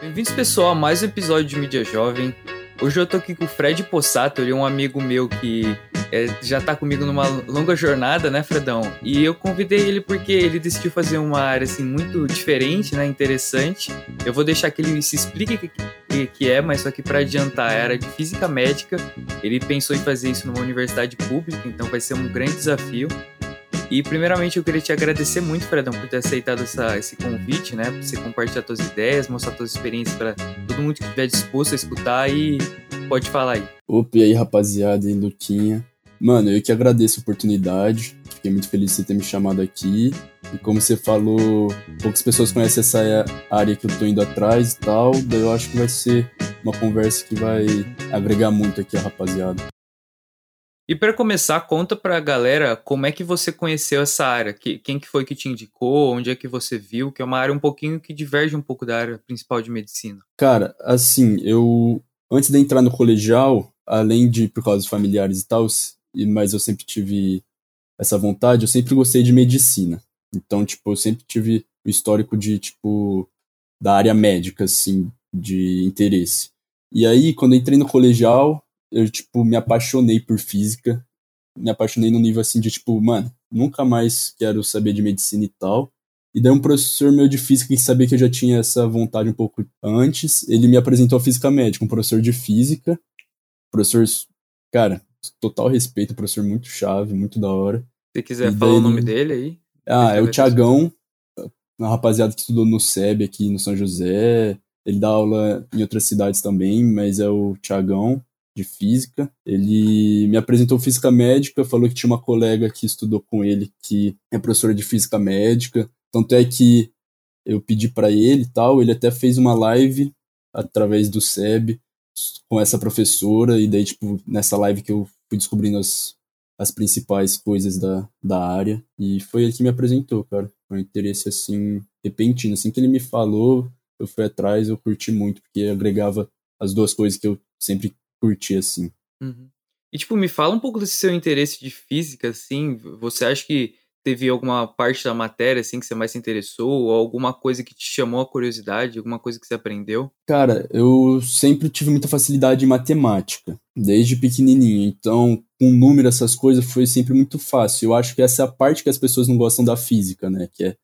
Bem-vindos, pessoal, a mais um episódio de Mídia Jovem. Hoje eu tô aqui com o Fred Possato, ele é um amigo meu que é, já tá comigo numa longa jornada, né, Fredão? E eu convidei ele porque ele decidiu fazer uma área, assim, muito diferente, né, interessante. Eu vou deixar que ele se explique o que, que, é, mas só que para adiantar, a área de Física Médica. Ele pensou em fazer isso numa universidade pública, então vai ser um grande desafio. E primeiramente eu queria te agradecer muito, Fredão, por ter aceitado essa, esse convite, né? Por você compartilhar suas ideias, mostrar suas experiências para todo mundo que estiver disposto a escutar e pode falar aí. Opa, e aí, rapaziada, e Luquinha. Mano, eu que agradeço a oportunidade. Fiquei muito feliz de você ter me chamado aqui. E como você falou, poucas pessoas conhecem essa área que eu tô indo atrás e tal. Daí eu acho que vai ser uma conversa que vai agregar muito aqui a rapaziada. E para começar, conta para a galera como é que você conheceu essa área, que, quem que foi que te indicou, onde é que você viu, que é uma área um pouquinho que diverge um pouco da área principal de medicina. Cara, assim, eu antes de entrar no colegial, além de por causa dos familiares e tal, mas eu sempre tive essa vontade, eu sempre gostei de medicina. Então, tipo, eu sempre tive o histórico de tipo da área médica assim, de interesse. E aí, quando entrei no colegial, eu, tipo, me apaixonei por física. Me apaixonei no nível, assim, de, tipo, mano, nunca mais quero saber de medicina e tal. E daí um professor meu de física, que sabia que eu já tinha essa vontade um pouco antes, ele me apresentou a física médica, um professor de física. Professor, cara, total respeito, professor muito chave, muito da hora. Se quiser falar o nome dele aí. Ah, é o Tiagão, uma rapaziada que estudou no SEB aqui no São José. Ele dá aula em outras cidades também, mas é o Tiagão de física. Ele me apresentou física médica, falou que tinha uma colega que estudou com ele que é professora de física médica. Tanto é que eu pedi para ele tal, ele até fez uma live através do SEB com essa professora e daí tipo nessa live que eu fui descobrindo as, as principais coisas da, da área e foi ele que me apresentou, cara. Foi um interesse assim repentino, assim que ele me falou, eu fui atrás, eu curti muito porque agregava as duas coisas que eu sempre curtir, assim. Uhum. E, tipo, me fala um pouco desse seu interesse de física, assim. Você acha que teve alguma parte da matéria, assim, que você mais se interessou? Ou alguma coisa que te chamou a curiosidade? Alguma coisa que você aprendeu? Cara, eu sempre tive muita facilidade em matemática, desde pequenininho. Então, com número, essas coisas, foi sempre muito fácil. Eu acho que essa é a parte que as pessoas não gostam da física, né? Que é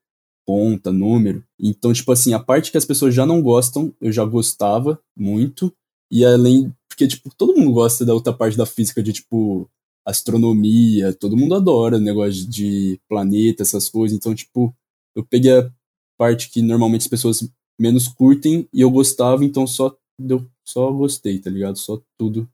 conta, número. Então, tipo assim, a parte que as pessoas já não gostam, eu já gostava muito. E além porque, tipo, todo mundo gosta da outra parte da física, de, tipo, astronomia, todo mundo adora negócio de planeta, essas coisas. Então, tipo, eu peguei a parte que normalmente as pessoas menos curtem e eu gostava, então só deu, só gostei, tá ligado? Só tudo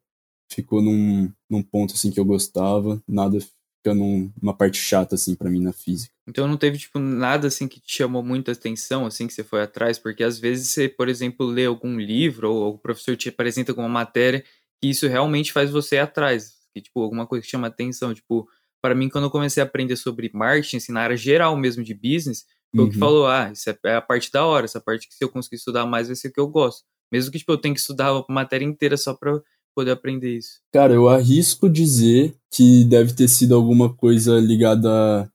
ficou num, num ponto assim que eu gostava, nada fica num, numa parte chata assim para mim na física. Então não teve, tipo, nada assim que te chamou muita atenção, assim, que você foi atrás? Porque às vezes você, por exemplo, lê algum livro ou o professor te apresenta alguma matéria que isso realmente faz você ir atrás. Que, tipo, alguma coisa que chama atenção. Tipo, para mim, quando eu comecei a aprender sobre marketing, assim, na área geral mesmo de business, foi uhum. o que uhum. falou, ah, isso é, é a parte da hora, essa parte que se eu conseguir estudar mais vai ser o que eu gosto. Mesmo que, tipo, eu tenha que estudar a matéria inteira só pra poder aprender isso. Cara, eu arrisco dizer que deve ter sido alguma coisa ligada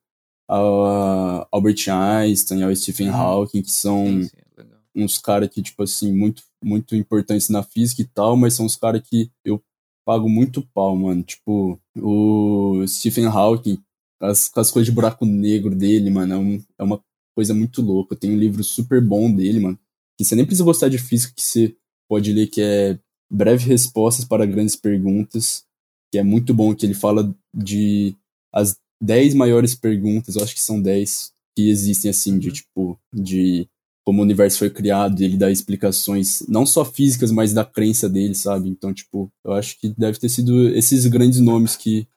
ao Albert Einstein, ao Stephen uhum. Hawking, que são sim, sim, é uns caras que, tipo assim, muito, muito importantes na física e tal, mas são os caras que eu pago muito pau, mano. Tipo, o Stephen Hawking, as, as coisas de buraco negro dele, mano, é, um, é uma coisa muito louca. Tem um livro super bom dele, mano, que você nem precisa gostar de física, que você pode ler, que é Breve Respostas para Grandes Perguntas, que é muito bom, que ele fala de as 10 maiores perguntas, eu acho que são 10 que existem, assim, de uhum. tipo, de como o universo foi criado, e ele dá explicações, não só físicas, mas da crença dele, sabe? Então, tipo, eu acho que deve ter sido esses grandes nomes que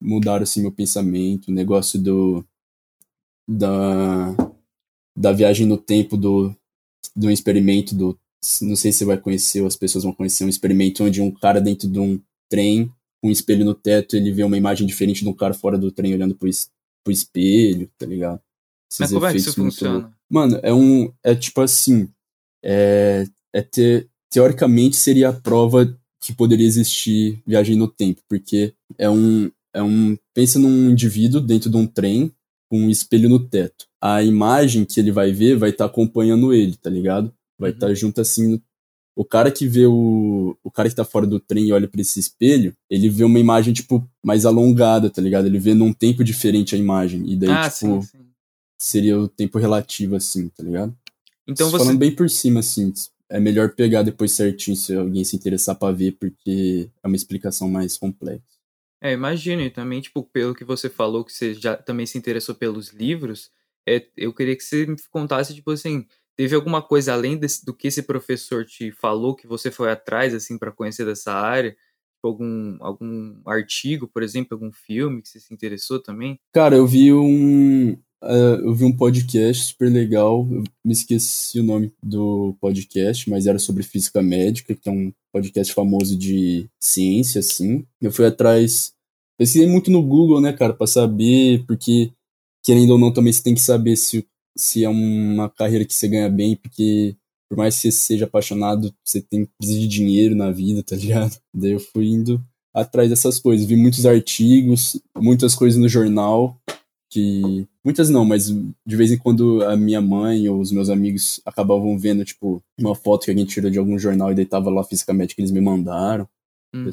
mudaram, assim, meu pensamento, o negócio do. da. da viagem no tempo do. do experimento do. Não sei se você vai conhecer, ou as pessoas vão conhecer um experimento onde um cara dentro de um trem com um espelho no teto, ele vê uma imagem diferente de um cara fora do trem olhando pro, es pro espelho, tá ligado? Esses Mas como é que isso funciona? Mano, é um. É tipo assim. É, é ter, teoricamente seria a prova que poderia existir viagem no tempo, porque é um. É um pensa num indivíduo dentro de um trem com um espelho no teto. A imagem que ele vai ver vai estar tá acompanhando ele, tá ligado? Vai estar uhum. tá junto assim. O cara que vê o. O cara que tá fora do trem e olha para esse espelho, ele vê uma imagem, tipo, mais alongada, tá ligado? Ele vê num tempo diferente a imagem. E daí, ah, tipo, sim, sim. seria o tempo relativo, assim, tá ligado? Então você. Falando bem por cima, assim, é melhor pegar depois certinho se alguém se interessar para ver, porque é uma explicação mais complexa. É, imagino, e também, tipo, pelo que você falou, que você já também se interessou pelos livros, é, eu queria que você me contasse, tipo assim, teve alguma coisa além desse, do que esse professor te falou que você foi atrás, assim, para conhecer dessa área? Tipo, algum, algum artigo, por exemplo, algum filme que você se interessou também? Cara, eu vi um, Uh, eu vi um podcast super legal, eu me esqueci o nome do podcast, mas era sobre física médica, que é um podcast famoso de ciência, assim. Eu fui atrás, pesquisei muito no Google, né, cara, pra saber, porque, querendo ou não, também você tem que saber se, se é uma carreira que você ganha bem, porque por mais que você seja apaixonado, você tem que precisar de dinheiro na vida, tá ligado? Daí eu fui indo atrás dessas coisas, vi muitos artigos, muitas coisas no jornal, que muitas não, mas de vez em quando a minha mãe ou os meus amigos acabavam vendo, tipo, uma foto que alguém tirou de algum jornal e daí tava lá fisicamente que eles me mandaram. Hum.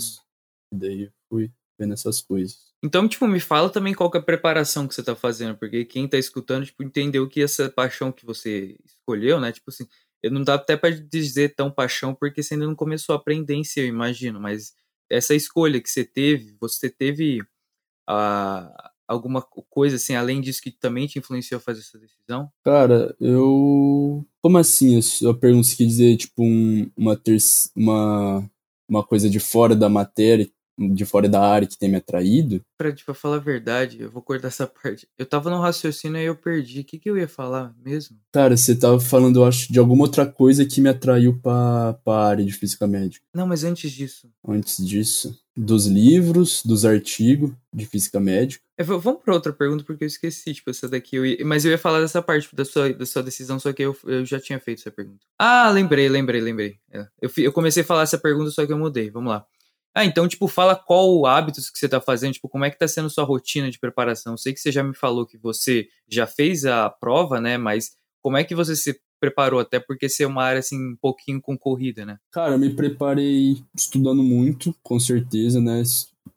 E daí eu fui vendo essas coisas. Então, tipo, me fala também qual é a preparação que você tá fazendo, porque quem tá escutando, tipo, entendeu que essa paixão que você escolheu, né, tipo assim, não dá até para dizer tão paixão porque você ainda não começou a aprender em si, eu imagino, mas essa escolha que você teve, você teve a, alguma coisa assim, além disso, que também te influenciou a fazer essa decisão? Cara, eu. Como assim? A pergunta quer dizer, tipo, um, uma, ter... uma, uma coisa de fora da matéria de fora da área que tem me atraído. Pra, tipo, falar a verdade, eu vou cortar essa parte. Eu tava no raciocínio e eu perdi. O que, que eu ia falar mesmo? Cara, você tava falando, eu acho, de alguma outra coisa que me atraiu pra, pra área de física médica. Não, mas antes disso. Antes disso. Dos livros, dos artigos de física médica. É, vamos pra outra pergunta, porque eu esqueci, tipo, essa daqui. Eu ia, mas eu ia falar dessa parte da sua, da sua decisão, só que eu, eu já tinha feito essa pergunta. Ah, lembrei, lembrei, lembrei. É, eu, eu comecei a falar essa pergunta, só que eu mudei. Vamos lá. Ah, então, tipo, fala qual hábitos que você tá fazendo, tipo, como é que tá sendo sua rotina de preparação? Eu sei que você já me falou que você já fez a prova, né? Mas como é que você se preparou? Até porque ser é uma área, assim, um pouquinho concorrida, né? Cara, eu me preparei estudando muito, com certeza, né?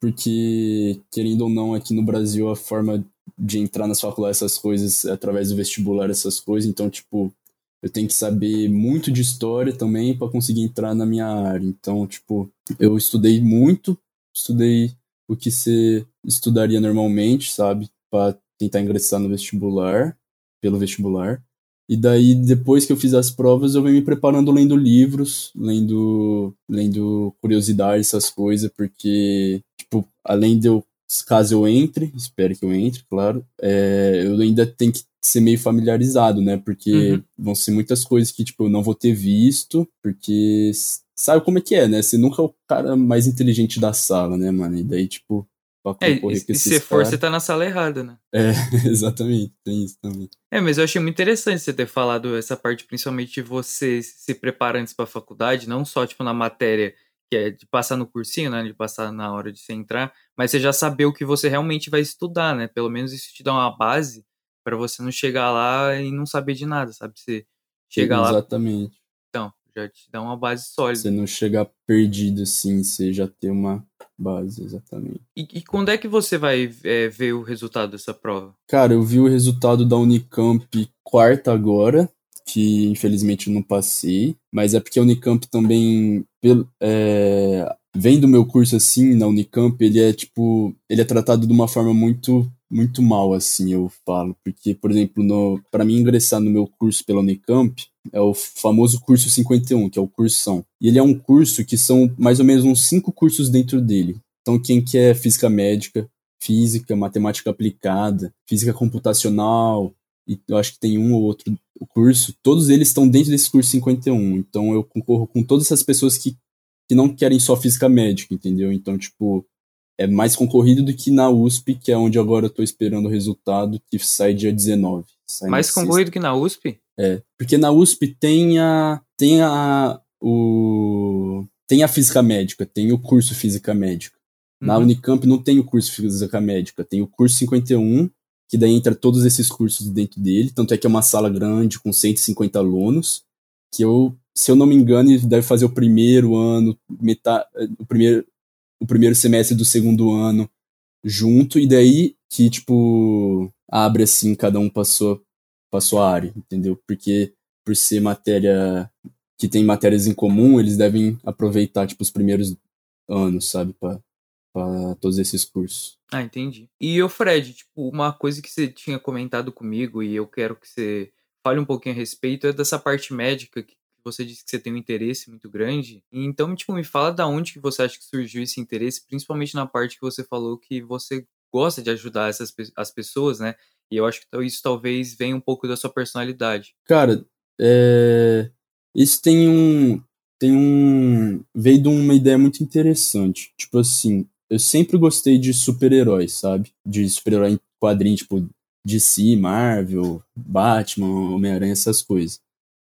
Porque, querendo ou não, aqui no Brasil a forma de entrar nas faculdades, essas coisas, é através do vestibular, essas coisas. Então, tipo, eu tenho que saber muito de história também para conseguir entrar na minha área. Então, tipo, eu estudei muito, estudei o que você estudaria normalmente, sabe, para tentar ingressar no vestibular, pelo vestibular. E daí, depois que eu fiz as provas, eu venho me preparando lendo livros, lendo, lendo curiosidades, essas coisas, porque, tipo, além de eu, caso eu entre, espero que eu entre, claro, é, eu ainda tenho que ser meio familiarizado, né? Porque uhum. vão ser muitas coisas que, tipo, eu não vou ter visto, porque sabe como é que é, né? Você nunca é o cara mais inteligente da sala, né, mano? E daí, tipo, pra é, concorrer é, com esses se for, você tá na sala errada, né? É, exatamente, tem isso também. É, mas eu achei muito interessante você ter falado essa parte, principalmente de você se preparar antes pra faculdade, não só, tipo, na matéria que é de passar no cursinho, né, de passar na hora de você entrar, mas você já saber o que você realmente vai estudar, né? Pelo menos isso te dá uma base para você não chegar lá e não saber de nada, sabe? Você chega lá. Exatamente. Então, já te dá uma base sólida. Você não chegar perdido assim, você já ter uma base, exatamente. E, e quando é que você vai é, ver o resultado dessa prova? Cara, eu vi o resultado da Unicamp quarta agora, que infelizmente eu não passei, mas é porque a Unicamp também é, vendo meu curso assim na Unicamp, ele é tipo, ele é tratado de uma forma muito muito mal assim, eu falo, porque por exemplo, para mim ingressar no meu curso pela Unicamp, é o famoso curso 51, que é o cursão. E ele é um curso que são mais ou menos uns cinco cursos dentro dele. Então quem quer física médica, física, matemática aplicada, física computacional, e eu acho que tem um ou outro curso, todos eles estão dentro desse curso 51. Então eu concorro com todas essas pessoas que que não querem só física médica, entendeu? Então, tipo, é mais concorrido do que na USP, que é onde agora eu tô esperando o resultado, que sai dia 19. Sai mais concorrido sexta. que na USP? É, porque na USP tem a tem a o tem a física médica, tem o curso física médica. Na uhum. Unicamp não tem o curso física médica, tem o curso 51, que daí entra todos esses cursos dentro dele, tanto é que é uma sala grande com 150 alunos, que eu, se eu não me engano, deve fazer o primeiro ano, metade, o primeiro, o primeiro semestre do segundo ano junto, e daí que, tipo, abre assim, cada um passou, a área, entendeu? Porque por ser matéria que tem matérias em comum, eles devem aproveitar, tipo, os primeiros anos, sabe, para todos esses cursos. Ah, entendi. E o Fred, tipo, uma coisa que você tinha comentado comigo e eu quero que você fale um pouquinho a respeito é dessa parte médica que você disse que você tem um interesse muito grande. Então, tipo, me fala da onde que você acha que surgiu esse interesse, principalmente na parte que você falou que você gosta de ajudar essas as pessoas, né? E eu acho que isso talvez venha um pouco da sua personalidade. Cara, é... isso tem um tem um veio de uma ideia muito interessante. Tipo assim, eu sempre gostei de super-heróis, sabe? De super-herói em quadrinho, tipo DC, Marvel, Batman, Homem-Aranha, essas coisas.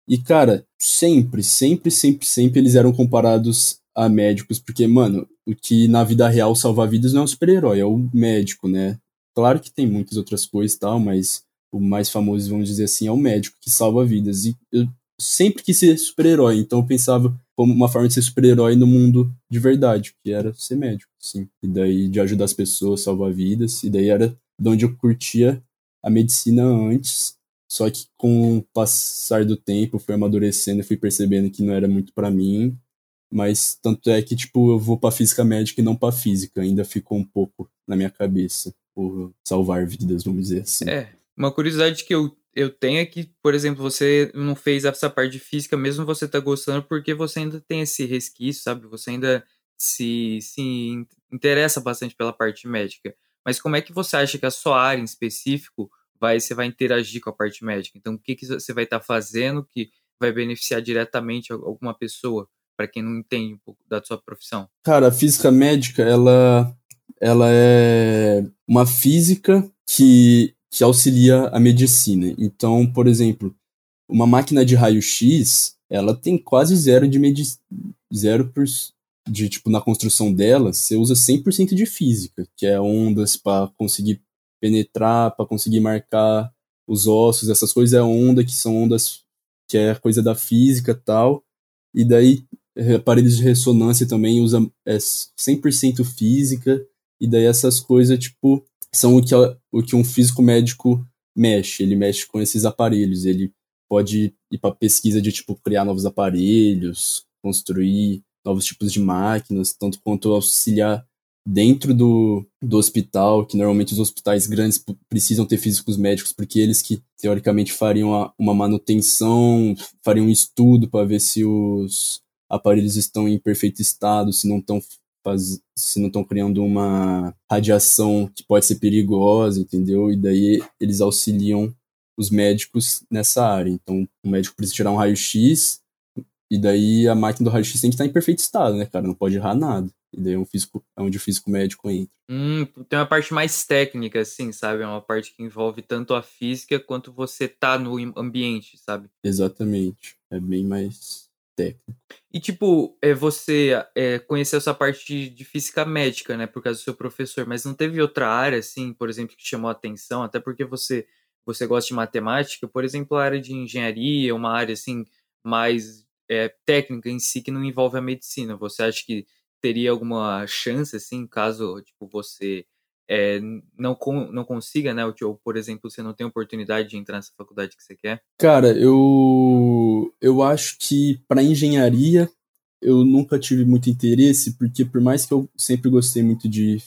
E, cara, sempre, sempre, sempre, sempre eles eram comparados a médicos, porque, mano, o que na vida real salva vidas não é um super-herói, é o médico, né? Claro que tem muitas outras coisas e tal, mas o mais famoso, vamos dizer assim, é o médico que salva vidas. E eu sempre quis ser super-herói, então eu pensava como uma forma de ser super-herói no mundo de verdade, que era ser médico, sim. E daí de ajudar as pessoas, salvar vidas, e daí era de onde eu curtia a medicina antes, só que com o passar do tempo, fui amadurecendo e fui percebendo que não era muito para mim, mas tanto é que, tipo, eu vou pra física médica e não pra física, ainda ficou um pouco na minha cabeça, por salvar vidas, vamos dizer assim. É, uma curiosidade que eu eu tenho é que, por exemplo, você não fez essa parte física, mesmo você tá gostando, porque você ainda tem esse resquício, sabe? Você ainda se, se interessa bastante pela parte médica. Mas como é que você acha que a sua área em específico vai, você vai interagir com a parte médica? Então, o que, que você vai estar tá fazendo que vai beneficiar diretamente alguma pessoa, para quem não entende um pouco da sua profissão? Cara, a física médica, ela, ela é uma física que que auxilia a medicina. Então, por exemplo, uma máquina de raio-x, ela tem quase zero de medi zero por, de tipo na construção dela, você usa 100% de física, que é ondas para conseguir penetrar, para conseguir marcar os ossos, essas coisas é onda que são ondas que é coisa da física, tal. E daí aparelhos de ressonância também usa é 100% física, e daí essas coisas tipo são o que, o que um físico médico mexe. Ele mexe com esses aparelhos. Ele pode ir para pesquisa de tipo criar novos aparelhos, construir novos tipos de máquinas, tanto quanto auxiliar dentro do, do hospital, que normalmente os hospitais grandes precisam ter físicos médicos, porque eles que teoricamente fariam a, uma manutenção, fariam um estudo para ver se os aparelhos estão em perfeito estado, se não estão faz, se não estão criando uma radiação que pode ser perigosa, entendeu? E daí eles auxiliam os médicos nessa área. Então, o médico precisa tirar um raio-x, e daí a máquina do raio-x tem que estar em perfeito estado, né, cara? Não pode errar nada. E daí é, um físico, é onde o físico médico entra. Hum, tem uma parte mais técnica, assim, sabe? É uma parte que envolve tanto a física quanto você tá no ambiente, sabe? Exatamente. É bem mais técnico. E, tipo, é, você é, conheceu essa parte de, de, física médica, né, por causa do seu professor, mas não teve outra área, assim, por exemplo, que chamou a atenção, até porque você, você gosta de matemática, por exemplo, a área de engenharia, uma área, assim, mais é, técnica em si, que não envolve a medicina. Você acha que teria alguma chance, assim, caso, tipo, você é, não, não consiga, né? Ou, por exemplo, você não tem oportunidade de entrar nessa faculdade que você quer? Cara, eu, eu acho que para engenharia eu nunca tive muito interesse, porque por mais que eu sempre gostei muito de,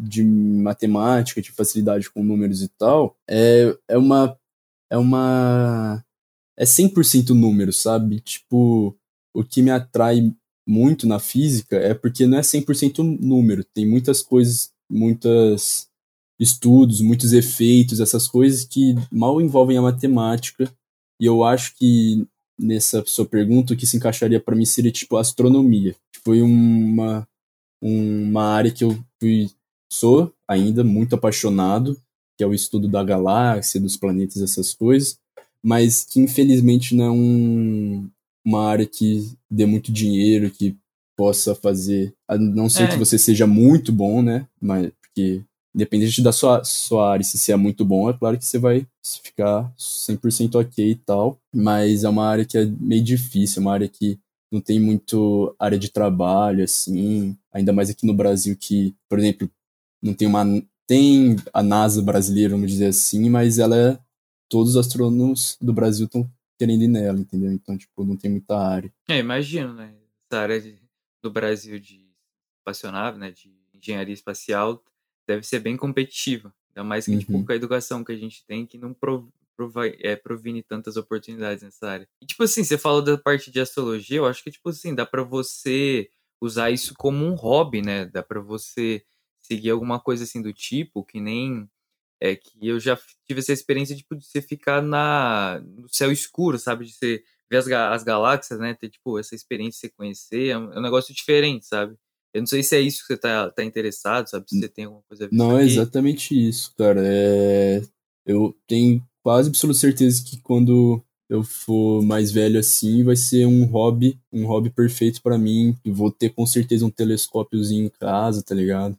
de matemática, de facilidade com números e tal, é, é uma. É uma. É 100% número, sabe? Tipo, o que me atrai muito na física é porque não é 100% número. Tem muitas coisas muitos estudos, muitos efeitos, essas coisas que mal envolvem a matemática. E eu acho que nessa sua pergunta o que se encaixaria para mim seria tipo astronomia. Foi uma uma área que eu fui sou ainda muito apaixonado, que é o estudo da galáxia, dos planetas, essas coisas, mas que infelizmente não é um, uma área que dê muito dinheiro, que possa fazer. A não ser é. que você seja muito bom, né? Mas porque independente da sua, sua área, se você é muito bom, é claro que você vai ficar 100% ok e tal, mas é uma área que é meio difícil, é uma área que não tem muito área de trabalho, assim, ainda mais aqui no Brasil que, por exemplo, não tem uma... Tem a NASA brasileira, vamos dizer assim, mas ela é... Todos os astrônomos do Brasil estão querendo ir nela, entendeu? Então, tipo, não tem muita área. É, imagino, né? Essa área de, do Brasil de espaçonave, né, de engenharia espacial, deve ser bem competitiva. Ainda mais que, tipo, uhum. tipo, com a educação que a gente tem, que não prov, é, provine tantas oportunidades nessa área. E, tipo assim, você falou da parte de astrologia, eu acho que, tipo assim, dá para você usar isso como um hobby, né? Dá para você seguir alguma coisa assim do tipo, que nem é que eu já tive essa experiência tipo, de você ficar na, no céu escuro, sabe? De você ver as, as galáxias, né? Ter, tipo, essa experiência de você conhecer. É um, é um, negócio diferente, sabe? Eu não sei se é isso que você tá, tá interessado, sabe? Se você tem alguma coisa a ver Não, é exatamente isso, cara. É... Eu tenho quase absoluta certeza que quando eu for mais velho assim, vai ser um hobby, um hobby perfeito para mim. Eu vou ter com certeza um telescópiozinho em casa, tá ligado?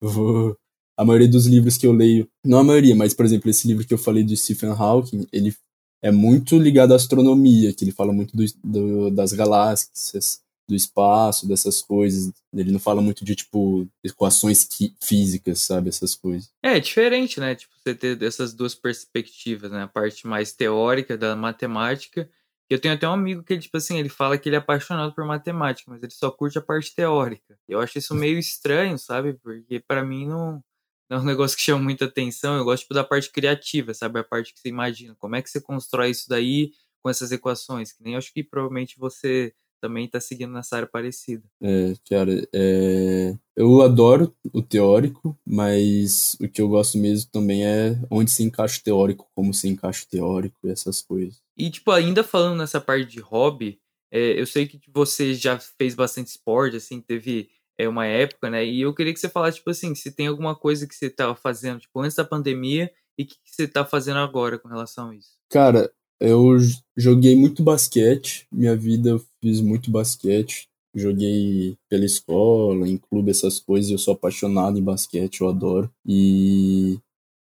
Eu vou a maioria dos livros que eu leio, não a maioria, mas por exemplo, esse livro que eu falei do Stephen Hawking, ele é muito ligado à astronomia, que ele fala muito do, do, das galáxias, do espaço, dessas coisas. Ele não fala muito de, tipo, equações físicas, sabe? Essas coisas. É, é diferente, né? Tipo, você ter essas duas perspectivas, né? A parte mais teórica da matemática. Eu tenho até um amigo que, tipo assim, ele fala que ele é apaixonado por matemática, mas ele só curte a parte teórica. Eu acho isso meio estranho, sabe? Porque para mim não não é um negócio que chama muita atenção. Eu gosto tipo, da parte criativa, sabe? A parte que você imagina. Como é que você constrói isso daí com essas equações? Que nem acho que provavelmente você também está seguindo nessa área parecida. É, cara, é... eu adoro o teórico, mas o que eu gosto mesmo também é onde se encaixa o teórico, como se encaixa o teórico e essas coisas. E, tipo, ainda falando nessa parte de hobby, é, eu sei que você já fez bastante esporte, assim, teve é uma época, né? E eu queria que você falasse, tipo assim, se tem alguma coisa que você estava fazendo, tipo, antes da pandemia e o que, que você está fazendo agora com relação a isso. Cara, eu joguei muito basquete, minha vida eu fiz muito basquete. Joguei pela escola, em clube, essas coisas. Eu sou apaixonado em basquete, eu adoro. E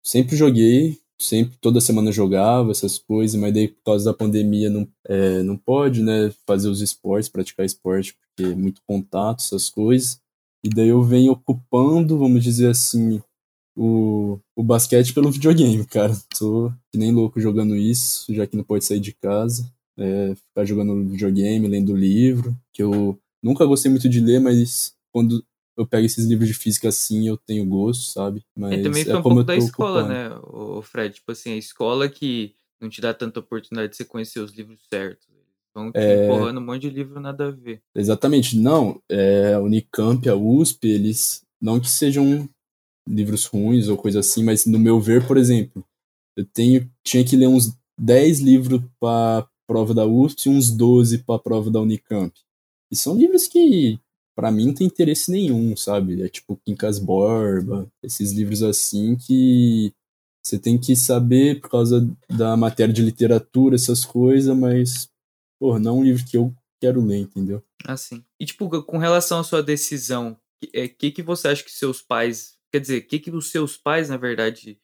sempre joguei, sempre, toda semana jogava essas coisas, mas daí por causa da pandemia não, é, não pode, né, fazer os esportes, praticar esporte, porque é muito contato, essas coisas. E daí eu venho ocupando, vamos dizer assim, o, o basquete pelo videogame, cara. Tô que nem louco jogando isso, já que não pode sair de casa. É, ficar jogando videogame, lendo livro, que eu nunca gostei muito de ler, mas quando eu pego esses livros de física assim, eu tenho gosto, sabe? Mas e também é foi um pouco da escola, ocupando. né, o Fred? Tipo assim, a escola que não te dá tanta oportunidade de você conhecer os livros certos. Vão te é... empurrando um monte de livro nada a ver. Exatamente. Não, é, a Unicamp, a USP, eles. Não que sejam livros ruins ou coisa assim, mas no meu ver, por exemplo, eu tenho, tinha que ler uns 10 livros para prova da USP e uns 12 para prova da Unicamp. E são livros que para mim não tem interesse nenhum, sabe? É tipo Quincas Borba, esses livros assim que você tem que saber por causa da matéria de literatura, essas coisas, mas, pô, não é um livro que eu quero ler, entendeu? Assim. E, tipo, com relação à sua decisão, o é, que, que você acha que seus pais. Quer dizer, o que, que os seus pais, na verdade,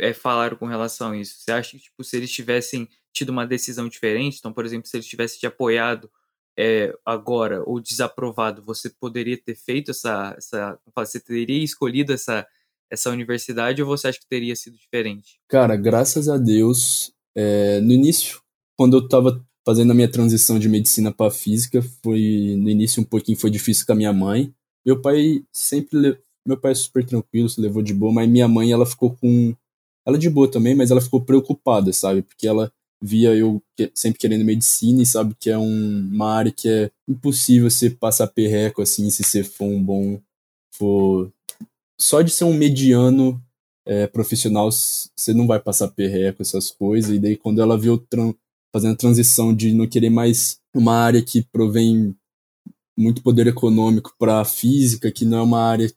é, falaram com relação a isso? Você acha que, tipo, se eles tivessem tido uma decisão diferente, então, por exemplo, se eles tivessem te apoiado é, agora ou desaprovado, você poderia ter feito essa, essa. Você teria escolhido essa, essa universidade ou você acha que teria sido diferente? Cara, graças a Deus, é, no início, quando eu estava fazendo a minha transição de medicina para física, foi no início um pouquinho foi difícil com a minha mãe. Meu pai sempre meu pai é super tranquilo, se levou de boa, mas minha mãe ela ficou com ela de boa também, mas ela ficou preocupada, sabe? Porque ela via eu sempre querendo medicina e sabe que é um, uma área que é impossível você passar perreco assim se você for um bom. For... Só de ser um mediano é, profissional, você não vai passar perreco, essas coisas. E daí, quando ela viu tran fazendo a transição de não querer mais uma área que provém muito poder econômico para física, que não é uma área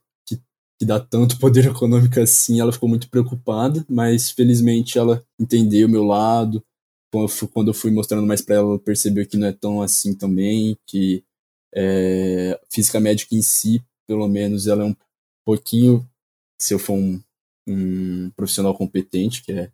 que, dá tanto poder econômico assim, ela ficou muito preocupada, mas felizmente ela entendeu o meu lado, quando eu fui mostrando mais para ela, ela percebeu que não é tão assim também, que é, física médica em si, pelo menos, ela é um pouquinho, se eu for um um profissional competente, que é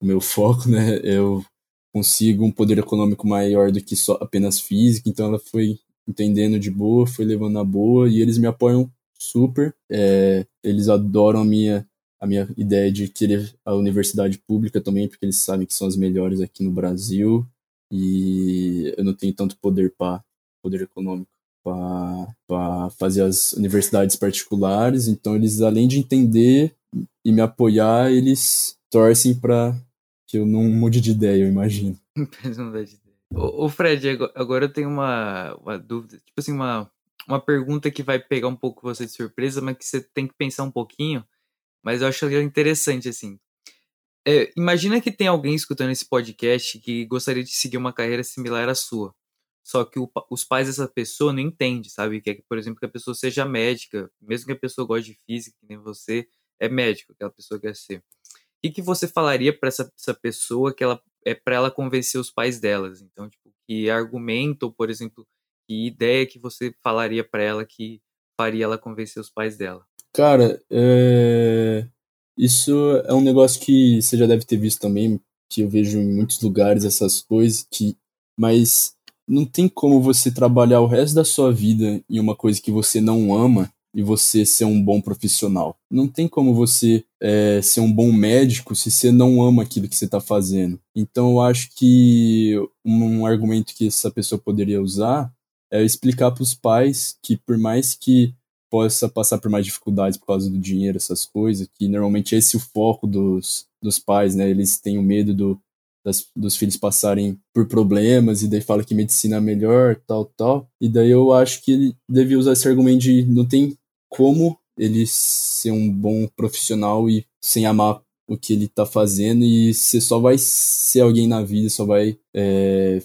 o meu foco, né? Eu consigo um poder econômico maior do que só apenas física, então ela foi entendendo de boa, foi levando na boa e eles me apoiam super. É, eles adoram a minha a minha ideia de querer a universidade pública também, porque eles sabem que são as melhores aqui no Brasil e eu não tenho tanto poder para poder econômico para fazer as universidades particulares, então eles além de entender e me apoiar, eles torcem para que eu não mude de ideia, eu imagino. Ô, Fred, agora eu tenho uma, uma dúvida, tipo assim, uma, uma pergunta que vai pegar um pouco você de surpresa, mas que você tem que pensar um pouquinho, mas eu acho interessante, assim. É, imagina que tem alguém escutando esse podcast que gostaria de seguir uma carreira similar à sua. Só que o, os pais dessa pessoa não entendem, sabe? Que, por exemplo, que a pessoa seja médica, mesmo que a pessoa goste de física, que nem você, é médico, aquela pessoa quer ser. O que, que você falaria para essa, essa pessoa que ela é para ela convencer os pais delas? Então, tipo, que argumento, por exemplo, que ideia que você falaria para ela que faria ela convencer os pais dela? Cara, é... isso é um negócio que você já deve ter visto também, que eu vejo em muitos lugares essas coisas, que mas não tem como você trabalhar o resto da sua vida em uma coisa que você não ama e você ser um bom profissional. Não tem como você é, ser um bom médico se você não ama aquilo que você está fazendo. Então eu acho que um argumento que essa pessoa poderia usar é explicar para os pais que por mais que possa passar por mais dificuldades por causa do dinheiro, essas coisas, que normalmente esse é o foco dos, dos pais, né? Eles têm o medo do, das, dos filhos passarem por problemas e daí fala que medicina é melhor, tal, tal. E daí eu acho que ele devia usar esse argumento de não tem como ele ser um bom profissional e sem amar o que ele tá fazendo e você só vai ser alguém na vida, só vai é,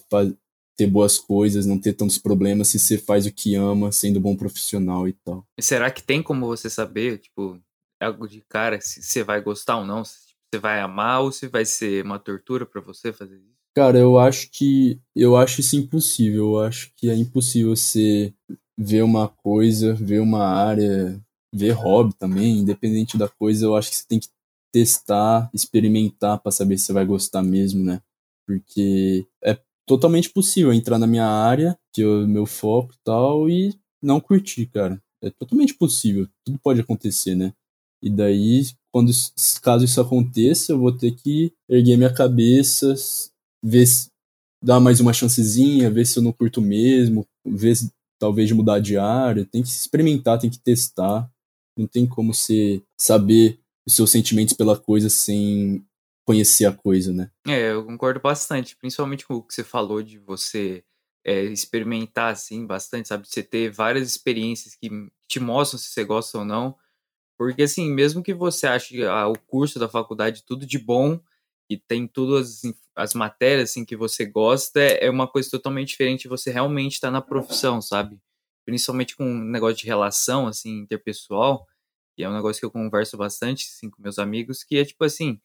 ter boas coisas, não ter tantos problemas se você faz o que ama, sendo bom profissional e tal. Será que tem como você saber, tipo, algo de cara, se você vai gostar ou não? Se você vai amar ou se vai ser uma tortura para você fazer isso? Cara, eu acho que eu acho isso impossível. Eu acho que é impossível você ver uma coisa, ver uma área, ver hobby também, independente da coisa, eu acho que você tem que testar, experimentar para saber se você vai gostar mesmo, né? Porque é totalmente possível entrar na minha área, que é o meu foco e tal, e não curtir, cara. É totalmente possível. Tudo pode acontecer, né? E daí, quando caso isso aconteça, eu vou ter que erguer minha cabeça, ver se dar mais uma chancezinha, ver se eu não curto mesmo, ver se talvez mudar de área, tem que experimentar, tem que testar. Não tem como você saber os seus sentimentos pela coisa sem conhecer a coisa, né? É, eu concordo bastante, principalmente com o que você falou de você é, experimentar assim bastante, sabe? Você ter várias experiências que te mostram se você gosta ou não. Porque assim, mesmo que você ache ah, o curso da faculdade tudo de bom e tem todas as, as matérias assim que você gosta, é, uma coisa totalmente diferente você realmente estar tá na profissão, sabe? Principalmente com um negócio de relação assim interpessoal, e é um negócio que eu converso bastante assim, com meus amigos, que é tipo assim,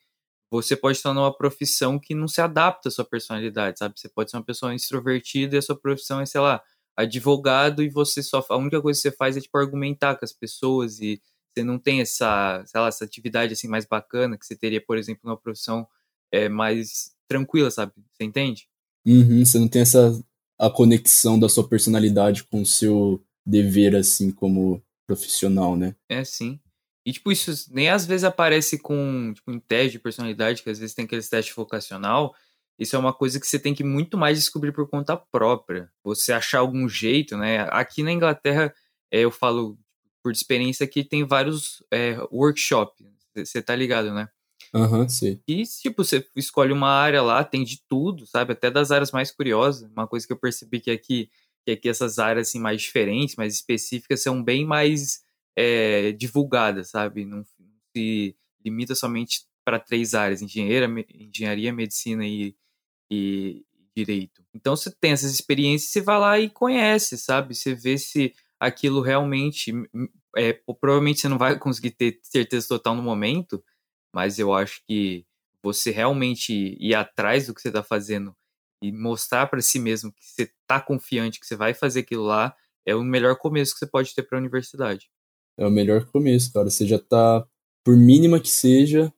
você pode estar numa profissão que não se adapta à sua personalidade, sabe? Você pode ser uma pessoa extrovertida e a sua profissão é, sei lá, advogado e você só a única coisa que você faz é tipo argumentar com as pessoas e você não tem essa, sei lá, essa atividade assim mais bacana que você teria, por exemplo, numa profissão é, mais tranquila, sabe? Você entende? Uhum, você não tem essa a conexão da sua personalidade com o seu dever assim como profissional, né? É sim. E, tipo, isso nem às vezes aparece com, tipo, em teste de personalidade, que às vezes tem aqueles testes vocacional. Isso é uma coisa que você tem que muito mais descobrir por conta própria. Você achar algum jeito, né? Aqui na Inglaterra, é, eu falo por experiência que tem vários é, workshops. Você tá ligado, né? Aham, uhum, sim. E, tipo, você escolhe uma área lá, tem de tudo, sabe? Até das áreas mais curiosas. Uma coisa que eu percebi que aqui, que aqui essas áreas assim, mais diferentes, mais específicas, são bem mais é, divulgada, sabe? Não, se limita somente para três áreas: engenheira, engenharia, medicina e, e direito. Então você tem essas experiências, você vai lá e conhece, sabe? Você vê se aquilo realmente. É, provavelmente você não vai conseguir ter certeza total no momento, mas eu acho que você realmente ir atrás do que você está fazendo e mostrar para si mesmo que você está confiante que você vai fazer aquilo lá é o melhor começo que você pode ter para a universidade é o melhor começo, cara. Você já tá por mínima que seja,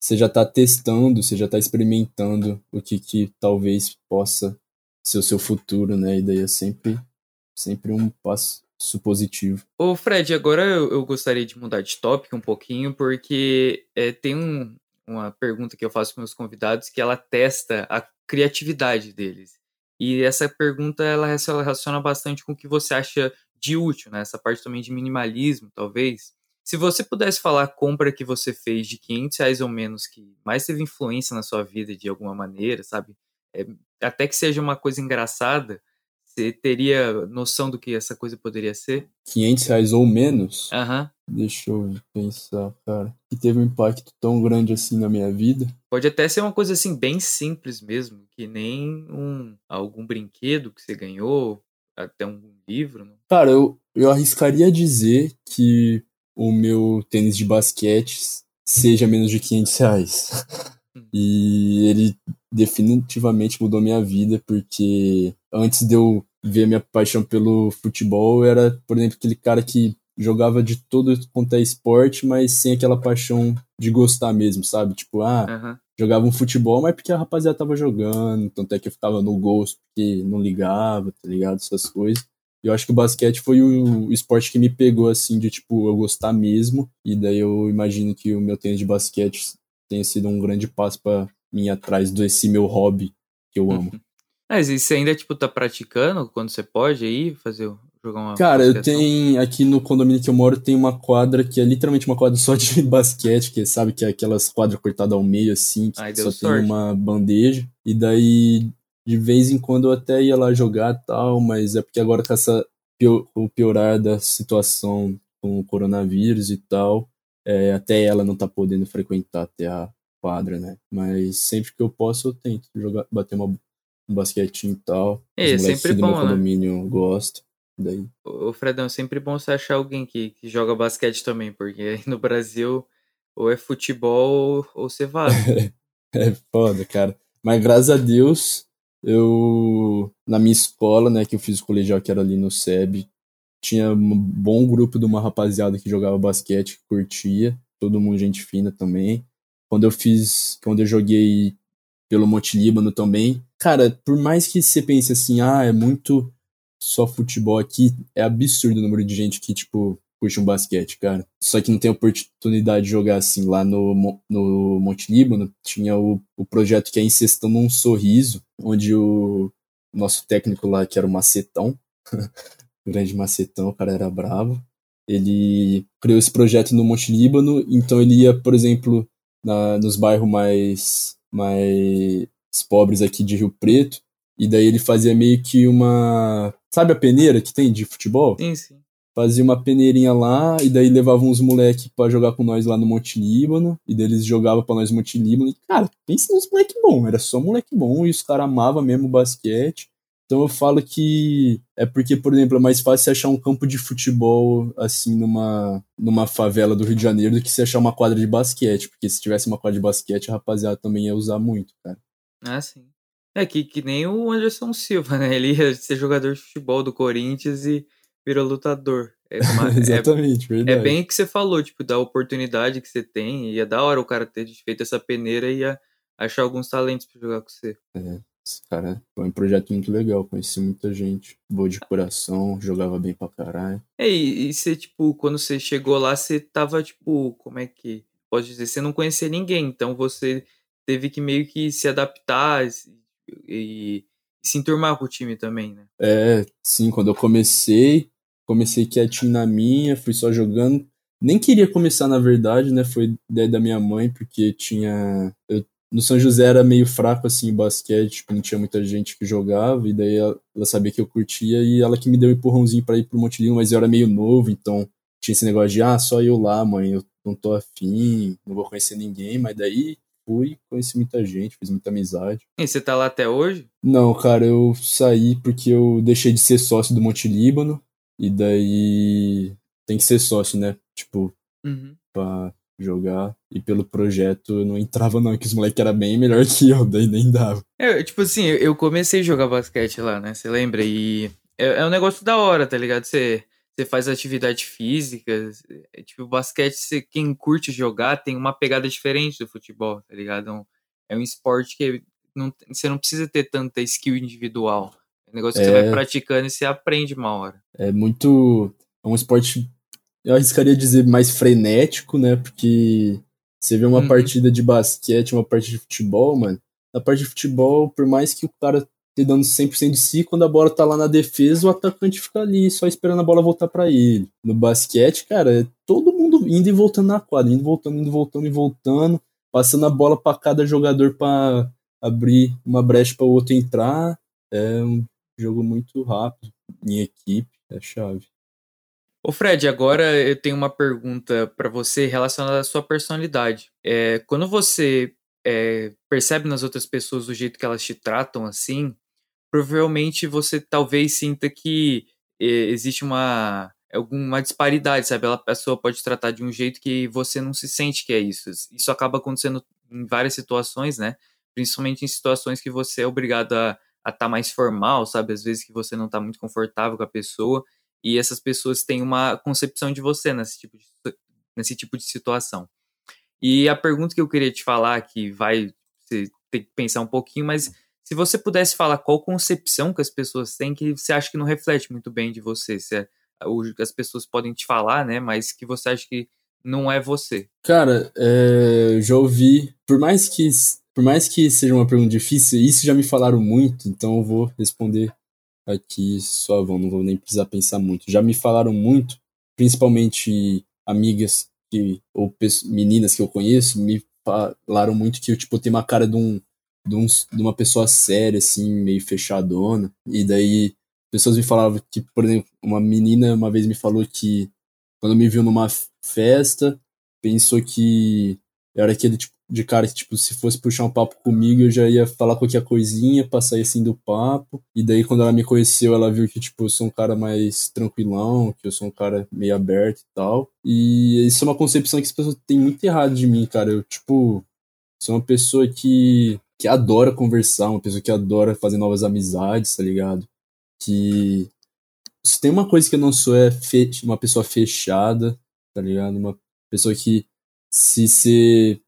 você já está testando, você já está experimentando o que, que talvez possa ser o seu futuro, né? E daí é sempre, sempre um passo positivo. Ô Fred, agora eu, eu gostaria de mudar de tópico um pouquinho, porque é, tem um, uma pergunta que eu faço para meus convidados que ela testa a criatividade deles. E essa pergunta ela relaciona bastante com o que você acha de útil, né? Essa parte também de minimalismo, talvez. Se você pudesse falar a compra que você fez de 500 reais ou menos, que mais teve influência na sua vida de alguma maneira, sabe? É, até que seja uma coisa engraçada, você teria noção do que essa coisa poderia ser? 500 reais ou menos? Aham. Uhum. Deixa eu pensar, cara. Que teve um impacto tão grande assim na minha vida. Pode até ser uma coisa assim bem simples mesmo, que nem um algum brinquedo que você ganhou, até um livro. Não? Cara, eu, eu arriscaria dizer que o meu tênis de basquete seja menos de 500 reais. Hum. e ele definitivamente mudou minha vida, porque antes de eu ver minha paixão pelo futebol, eu era, por exemplo, aquele cara que jogava de todo quanto é esporte, mas sem aquela paixão de gostar mesmo, sabe? Tipo, ah, uhum. Jogava um futebol, mas porque a rapaziada tava jogando, tanto é que eu ficava no gosto porque não ligava, tá ligado? Essas coisas. E eu acho que o basquete foi o esporte que me pegou, assim, de, tipo, eu gostar mesmo. E daí eu imagino que o meu tênis de basquete tenha sido um grande passo para mim atrás desse meu hobby que eu amo. Mas e você ainda, tipo, tá praticando quando você pode aí fazer, jogar uma Cara, eu tenho, aqui no condomínio que eu moro, tem uma quadra que é literalmente uma quadra só de basquete, que sabe que é aquelas quadras cortadas ao meio, assim, que Ai, só sorte. tem uma bandeja. E daí, de vez em quando eu até ia lá jogar tal, mas é porque agora com essa o piorar da situação com o coronavírus e tal, é, até ela não tá podendo frequentar até a quadra, né? Mas sempre que eu posso eu tento jogar, bater uma, um basquetinho e tal. É, sempre bom, meu né? condomínio gostam. Daí. O Fredão, é sempre bom você achar alguém que, que joga basquete também, porque no Brasil ou é futebol ou você vaza. é foda, cara. Mas graças a Deus, eu na minha escola, né, que eu fiz o colegial que era ali no SEB, tinha um bom grupo de uma rapaziada que jogava basquete, que curtia, todo mundo gente fina também. Quando eu fiz, quando eu joguei pelo Monte Líbano também, cara, por mais que você pense assim, ah, é muito só futebol aqui, é absurdo o número de gente que, tipo, curte um basquete, cara. Só que não tem oportunidade de jogar assim. Lá no, no Monte Líbano tinha o, o projeto que é Incestando um Sorriso, onde o nosso técnico lá, que era o Macetão, grande Macetão, o cara era bravo, ele criou esse projeto no Monte Líbano, então ele ia, por exemplo, na, nos bairros mais, mais pobres aqui de Rio Preto, e daí ele fazia meio que uma. Sabe a peneira que tem de futebol? Sim, sim. Fazia uma peneirinha lá, e daí levava uns moleques para jogar com nós lá no Monte Líbano, e daí eles jogavam pra nós no Monte Líbano, e cara, pensa nos moleque bom, era só moleque bom, e os caras amavam mesmo o basquete. Então eu falo que é porque, por exemplo, é mais fácil achar um campo de futebol assim numa, numa favela do Rio de Janeiro do que se achar uma quadra de basquete, porque se tivesse uma quadra de basquete, a rapaziada também ia usar muito, cara. Ah, sim. É que, que nem o Anderson Silva, né? Ele ia ser jogador de futebol do Corinthians e virou lutador. É uma, Exatamente, é, verdade. É bem o que você falou, tipo, da oportunidade que você tem. E é da hora o cara ter feito essa peneira e ia achar alguns talentos pra jogar com você. É, esse cara foi um projeto muito legal. Conheci muita gente. Boa de coração, jogava bem pra caralho. É, e, e você, tipo, quando você chegou lá, você tava, tipo, como é que. Pode dizer, você não conhecia ninguém, então você teve que meio que se adaptar e, se enturmar com o time também, né? É, sim, quando eu comecei, comecei quietinho na minha, fui só jogando. Nem queria começar, na verdade, né? Foi ideia da minha mãe, porque tinha. Eu, no São José era meio fraco, assim, o basquete, tipo, não tinha muita gente que jogava, e daí ela, ela sabia que eu curtia, e ela que me deu um empurrãozinho para ir pro Montelinho, mas eu era meio novo, então tinha esse negócio de, ah, só eu lá, mãe, eu não tô afim, não vou conhecer ninguém, mas daí fui, conheci muita gente, fiz muita amizade. E você tá lá até hoje? Não, cara, eu saí porque eu deixei de ser sócio do Monte Líbano, e daí tem que ser sócio, né? Tipo, uhum. pra jogar. E pelo projeto eu não entrava, não, que os moleques eram bem melhor que eu, daí nem dava. É, tipo assim, eu comecei a jogar basquete lá, né? Você lembra? E é, é um negócio da hora, tá ligado? Você você faz atividade física. É, tipo, basquete, você, quem curte jogar tem uma pegada diferente do futebol, tá ligado? É um, é um esporte que não, você não precisa ter tanta skill individual. É um negócio que é, você vai é. praticando e você aprende uma hora. É muito. É um esporte, eu arriscaria dizer, mais frenético, né? Porque você vê uma uhum. partida de basquete, uma partida de futebol, mano. Na parte de futebol, por mais que o cara te dando 100% de si, quando a bola tá lá na defesa, o atacante fica ali só esperando a bola voltar para ele. No basquete, cara, é todo mundo indo e voltando na quadra, indo voltando, indo voltando e voltando, passando a bola para cada jogador para abrir uma brecha para o outro entrar. É um jogo muito rápido em equipe, é chave. Ô Fred, agora eu tenho uma pergunta para você relacionada à sua personalidade. É, quando você é, percebe nas outras pessoas o jeito que elas te tratam assim, provavelmente você talvez sinta que é, existe uma alguma disparidade, sabe? A pessoa pode tratar de um jeito que você não se sente que é isso. Isso acaba acontecendo em várias situações, né? Principalmente em situações que você é obrigado a estar tá mais formal, sabe? Às vezes que você não está muito confortável com a pessoa e essas pessoas têm uma concepção de você nesse tipo de, nesse tipo de situação. E a pergunta que eu queria te falar, que vai ter que pensar um pouquinho, mas se você pudesse falar qual concepção que as pessoas têm que você acha que não reflete muito bem de você, se é, as pessoas podem te falar, né, mas que você acha que não é você. Cara, é, já ouvi, por mais que por mais que seja uma pergunta difícil, isso já me falaram muito, então eu vou responder aqui suavão, não vou nem precisar pensar muito. Já me falaram muito, principalmente amigas que, ou meninas que eu conheço, me falaram muito que eu tipo, tenho uma cara de um de, um, de uma pessoa séria, assim, meio fechadona. E daí pessoas me falavam que, por exemplo, uma menina uma vez me falou que quando me viu numa festa, pensou que eu era aquele tipo de cara que, tipo, se fosse puxar um papo comigo, eu já ia falar qualquer coisinha pra sair assim do papo. E daí, quando ela me conheceu, ela viu que, tipo, eu sou um cara mais tranquilão, que eu sou um cara meio aberto e tal. E isso é uma concepção que as pessoas têm muito errado de mim, cara. Eu, tipo, sou uma pessoa que que adora conversar, uma pessoa que adora fazer novas amizades, tá ligado? Que se tem uma coisa que eu não sou é uma pessoa fechada, tá ligado? Uma pessoa que se você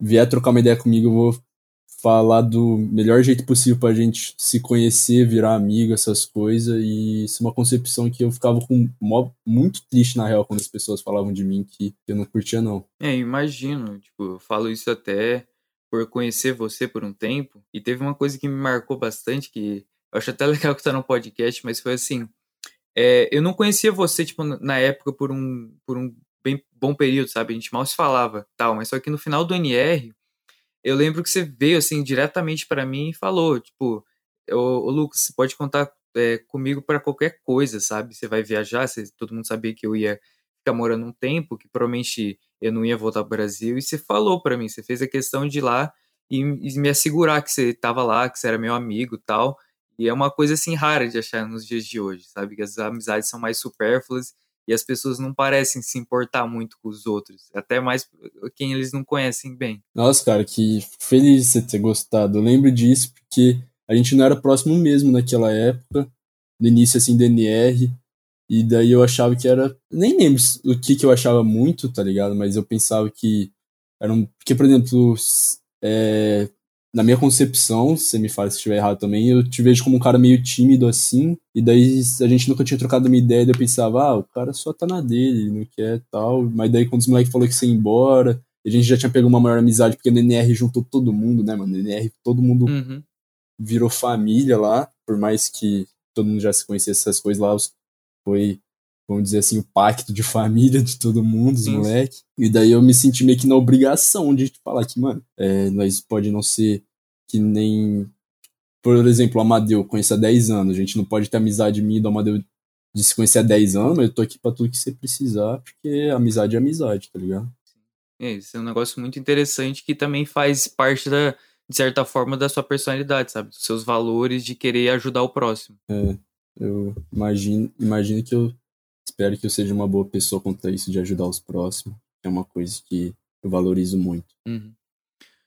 vier trocar uma ideia comigo, eu vou falar do melhor jeito possível pra gente se conhecer, virar amigo, essas coisas. E isso é uma concepção que eu ficava com muito triste, na real, quando as pessoas falavam de mim que eu não curtia, não. É, imagino. Tipo, eu falo isso até por conhecer você por um tempo. E teve uma coisa que me marcou bastante, que eu acho até legal que tá no podcast, mas foi assim. É, eu não conhecia você, tipo, na época por um, por um bem bom período, sabe? A gente mal se falava, tal. Mas só que no final do NR, eu lembro que você veio, assim, diretamente para mim e falou, tipo, ô, ô Lucas, você pode contar é, comigo para qualquer coisa, sabe? Você vai viajar, você, todo mundo sabia que eu ia ficar morando um tempo, que provavelmente eu não ia voltar para o Brasil, e você falou para mim, você fez a questão de ir lá e, e me assegurar que você estava lá, que você era meu amigo tal. E é uma coisa assim rara de achar nos dias de hoje, sabe? Que as amizades são mais supérfluas e as pessoas não parecem se importar muito com os outros, até mais quem eles não conhecem bem. Nossa, cara, que feliz de você ter gostado. Eu lembro disso porque a gente não era próximo mesmo naquela época, no início assim do NR. E daí eu achava que era. Nem lembro o que, que eu achava muito, tá ligado? Mas eu pensava que. Era um... Porque, por exemplo, é... na minha concepção, se você me fala se estiver errado também, eu te vejo como um cara meio tímido assim. E daí a gente nunca tinha trocado uma ideia, daí eu pensava, ah, o cara só tá na dele, não quer tal. Mas daí quando os moleques falou que você ia embora, a gente já tinha pegado uma maior amizade, porque no NR juntou todo mundo, né, mano? No NR todo mundo uhum. virou família lá, por mais que todo mundo já se conhecesse essas coisas lá, os foi, vamos dizer assim, o pacto de família de todo mundo, os moleques. E daí eu me senti meio que na obrigação de falar que, mano, é, nós pode não ser que nem. Por exemplo, o Amadeu conhece há 10 anos. A gente não pode ter amizade minha do Amadeu de se conhecer há 10 anos, mas eu tô aqui pra tudo que você precisar, porque amizade é amizade, tá ligado? É, isso é um negócio muito interessante que também faz parte da, de certa forma, da sua personalidade, sabe? Dos seus valores de querer ajudar o próximo. É. Eu imagino, imagino que eu espero que eu seja uma boa pessoa quanto a isso de ajudar os próximos. É uma coisa que eu valorizo muito. Uhum.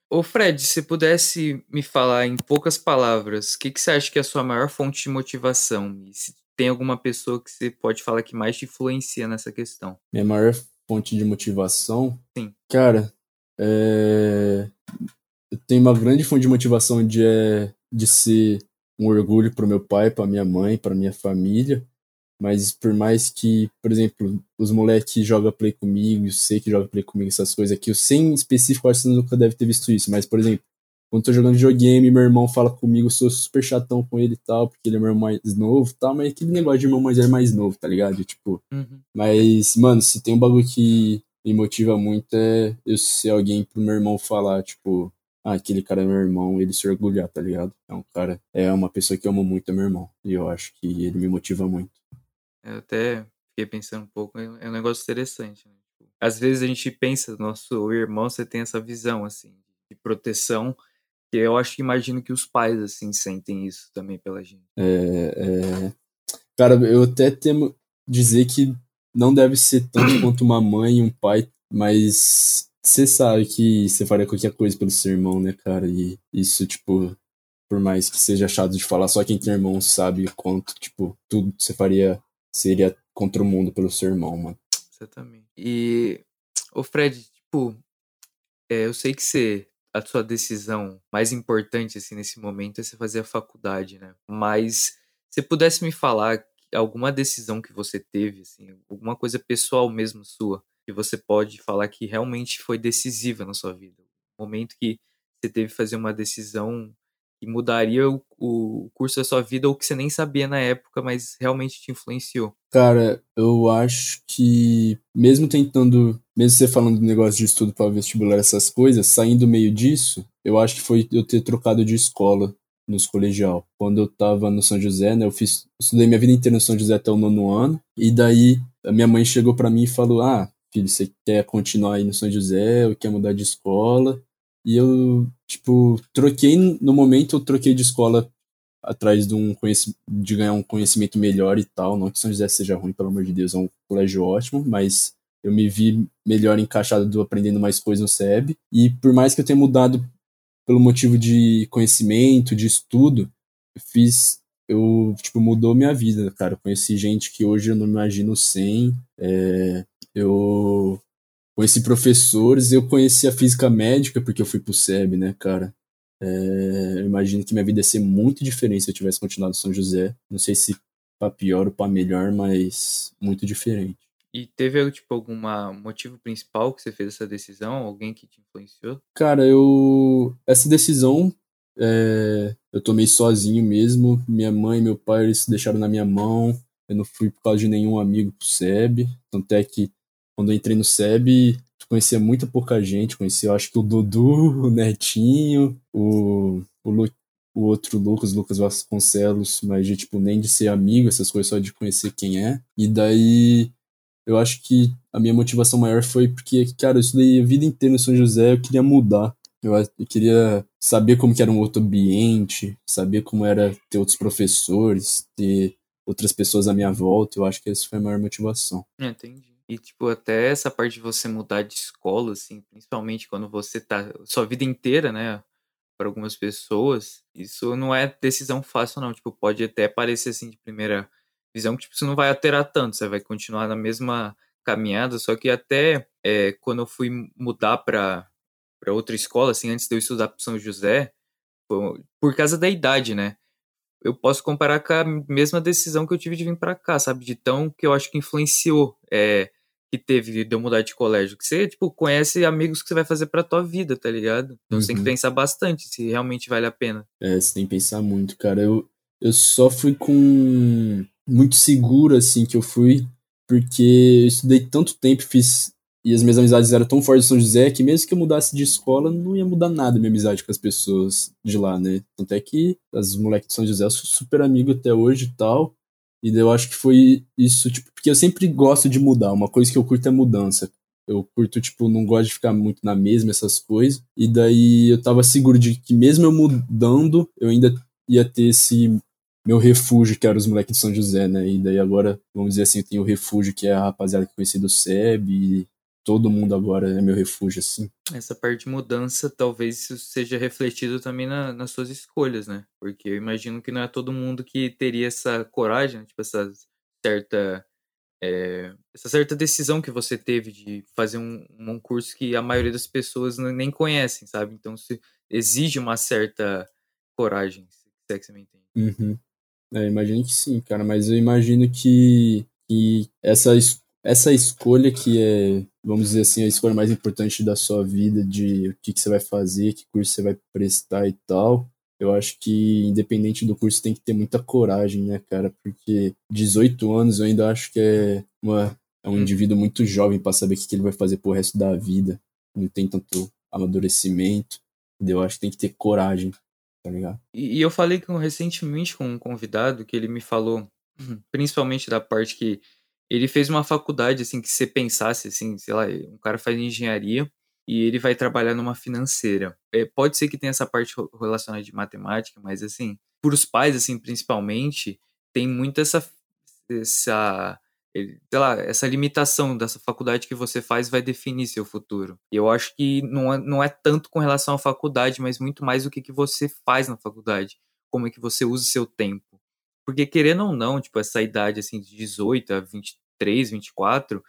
Ô Fred, se pudesse me falar em poucas palavras, o que, que você acha que é a sua maior fonte de motivação? E se tem alguma pessoa que você pode falar que mais te influencia nessa questão? Minha maior fonte de motivação? Sim. Cara, é... eu tenho uma grande fonte de motivação de, é... de ser um orgulho para meu pai, para minha mãe, para minha família. Mas por mais que, por exemplo, os moleques jogam play comigo, eu sei que joga play comigo, essas coisas aqui, eu sei em específico, acho que você nunca deve ter visto isso, mas, por exemplo, quando eu tô jogando videogame, meu irmão fala comigo, eu sou super chatão com ele e tal, porque ele é meu irmão mais novo e tal, mas aquele negócio de irmão mais velho mais novo, tá ligado? Tipo, uhum. mas, mano, se tem um bagulho que me motiva muito é eu ser alguém pro meu irmão falar, tipo, ah, aquele cara é meu irmão, ele se orgulhar, tá ligado? É um cara, é uma pessoa que eu amo muito, é meu irmão, e eu acho que ele me motiva muito. Eu até fiquei pensando um pouco, é, é um negócio interessante, né? Às vezes a gente pensa, nosso irmão, você tem essa visão, assim, de proteção, que eu acho que imagino que os pais, assim, sentem isso também pela gente. É, é... Cara, eu até temo dizer que não deve ser tanto quanto uma mãe e um pai, mas você sabe que você faria qualquer coisa pelo seu irmão, né, cara? E isso, tipo, por mais que seja chato de falar, só quem tem irmão sabe quanto, tipo, tudo você faria seria contra o mundo pelo seu irmão, mano. Exatamente. E, o Fred, tipo, é, eu sei que você, a sua decisão mais importante, assim, nesse momento é você fazer a faculdade, né? Mas, se pudesse me falar alguma decisão que você teve, assim, alguma coisa pessoal mesmo sua, que você pode falar que realmente foi decisiva na sua vida. O momento que você teve que fazer uma decisão que mudaria o, o curso da sua vida ou que você nem sabia na época, mas realmente te influenciou? Cara, eu acho que mesmo tentando, mesmo você falando do negócio de estudo para vestibular essas coisas, saindo meio disso, eu acho que foi eu ter trocado de escola nos colegial. Quando eu tava no São José, né, eu fiz, estudei minha vida inteira no São José até o nono ano, e daí a minha mãe chegou para mim e falou: "Ah, filho, você quer continuar aí no São José, ou quer mudar de escola?" E eu, tipo, troquei, no momento eu troquei de escola atrás de, um de ganhar um conhecimento melhor e tal. Não que São José seja ruim, pelo amor de Deus, é um colégio ótimo, mas eu me vi melhor encaixado do aprendendo mais coisas no SEB. E por mais que eu tenha mudado pelo motivo de conhecimento, de estudo, eu fiz. Eu, tipo, mudou minha vida, cara. Eu conheci gente que hoje eu não imagino sem. É, eu conheci professores, eu conheci a física médica porque eu fui pro SEB, né, cara? É, eu imagino que minha vida ia ser muito diferente se eu tivesse continuado em São José. Não sei se para pior ou para melhor, mas muito diferente. E teve tipo algum motivo principal que você fez essa decisão? Alguém que te influenciou? Cara, eu essa decisão é, eu tomei sozinho mesmo. Minha mãe e meu pai eles deixaram na minha mão. Eu não fui por causa de nenhum amigo pro SEB. Tanto é que quando eu entrei no SEB, conhecia muito pouca gente. Conhecia, acho que o Dudu, o Netinho, o, o, Lu, o outro Lucas, Lucas Vasconcelos, mas de, tipo, nem de ser amigo, essas coisas, só de conhecer quem é. E daí, eu acho que a minha motivação maior foi porque, cara, eu estudei a vida inteira no São José, eu queria mudar. Eu, eu queria saber como que era um outro ambiente, saber como era ter outros professores, ter outras pessoas à minha volta. Eu acho que essa foi a maior motivação. Entendi. E, tipo, até essa parte de você mudar de escola, assim, principalmente quando você tá sua vida inteira, né, para algumas pessoas, isso não é decisão fácil, não. Tipo, pode até parecer, assim, de primeira visão, que, tipo, isso não vai alterar tanto, você vai continuar na mesma caminhada, só que até é, quando eu fui mudar para outra escola, assim, antes de eu estudar para São José, por, por causa da idade, né? eu posso comparar com a mesma decisão que eu tive de vir para cá, sabe? De tão que eu acho que influenciou é, que teve de eu mudar de colégio. Que você, tipo, conhece amigos que você vai fazer pra tua vida, tá ligado? Então uhum. você tem que uhum. pensar bastante se realmente vale a pena. É, você tem que pensar muito, cara. Eu, eu só fui com. Muito seguro, assim, que eu fui, porque eu estudei tanto tempo, fiz. E as minhas amizades eram tão fortes em São José que mesmo que eu mudasse de escola, não ia mudar nada a minha amizade com as pessoas de lá, né? Tanto é que as moleques de São José eu sou super amigo até hoje e tal. E eu acho que foi isso, tipo, porque eu sempre gosto de mudar. Uma coisa que eu curto é mudança. Eu curto, tipo, não gosto de ficar muito na mesma, essas coisas. E daí eu tava seguro de que mesmo eu mudando, eu ainda ia ter esse meu refúgio, que era os moleques de São José, né? E daí agora, vamos dizer assim, eu tenho o refúgio, que é a rapaziada que conheci do SEB, e todo mundo agora é meu refúgio, assim. Essa parte de mudança, talvez isso seja refletido também na, nas suas escolhas, né? Porque eu imagino que não é todo mundo que teria essa coragem, tipo, essa certa é, essa certa decisão que você teve de fazer um, um curso que a maioria das pessoas nem conhecem, sabe? Então se exige uma certa coragem, se é que você me entende. Uhum. É, imagino que sim, cara, mas eu imagino que, que essa, essa escolha que é, vamos dizer assim, a escolha mais importante da sua vida, de o que, que você vai fazer, que curso você vai prestar e tal, eu acho que, independente do curso, tem que ter muita coragem, né, cara? Porque 18 anos eu ainda acho que é, uma, é um hum. indivíduo muito jovem para saber o que, que ele vai fazer pro resto da vida. Não tem tanto amadurecimento. Eu acho que tem que ter coragem, tá ligado? E, e eu falei com, recentemente com um convidado que ele me falou, principalmente da parte que ele fez uma faculdade, assim, que você pensasse, assim, sei lá, um cara faz engenharia e ele vai trabalhar numa financeira. É, pode ser que tenha essa parte relacionada de matemática, mas assim, para os pais, assim, principalmente, tem muito essa, essa, sei lá, essa limitação dessa faculdade que você faz vai definir seu futuro. E eu acho que não é, não é tanto com relação à faculdade, mas muito mais o que, que você faz na faculdade, como é que você usa o seu tempo. Porque querendo ou não, tipo, essa idade assim de 18 a 23, 24,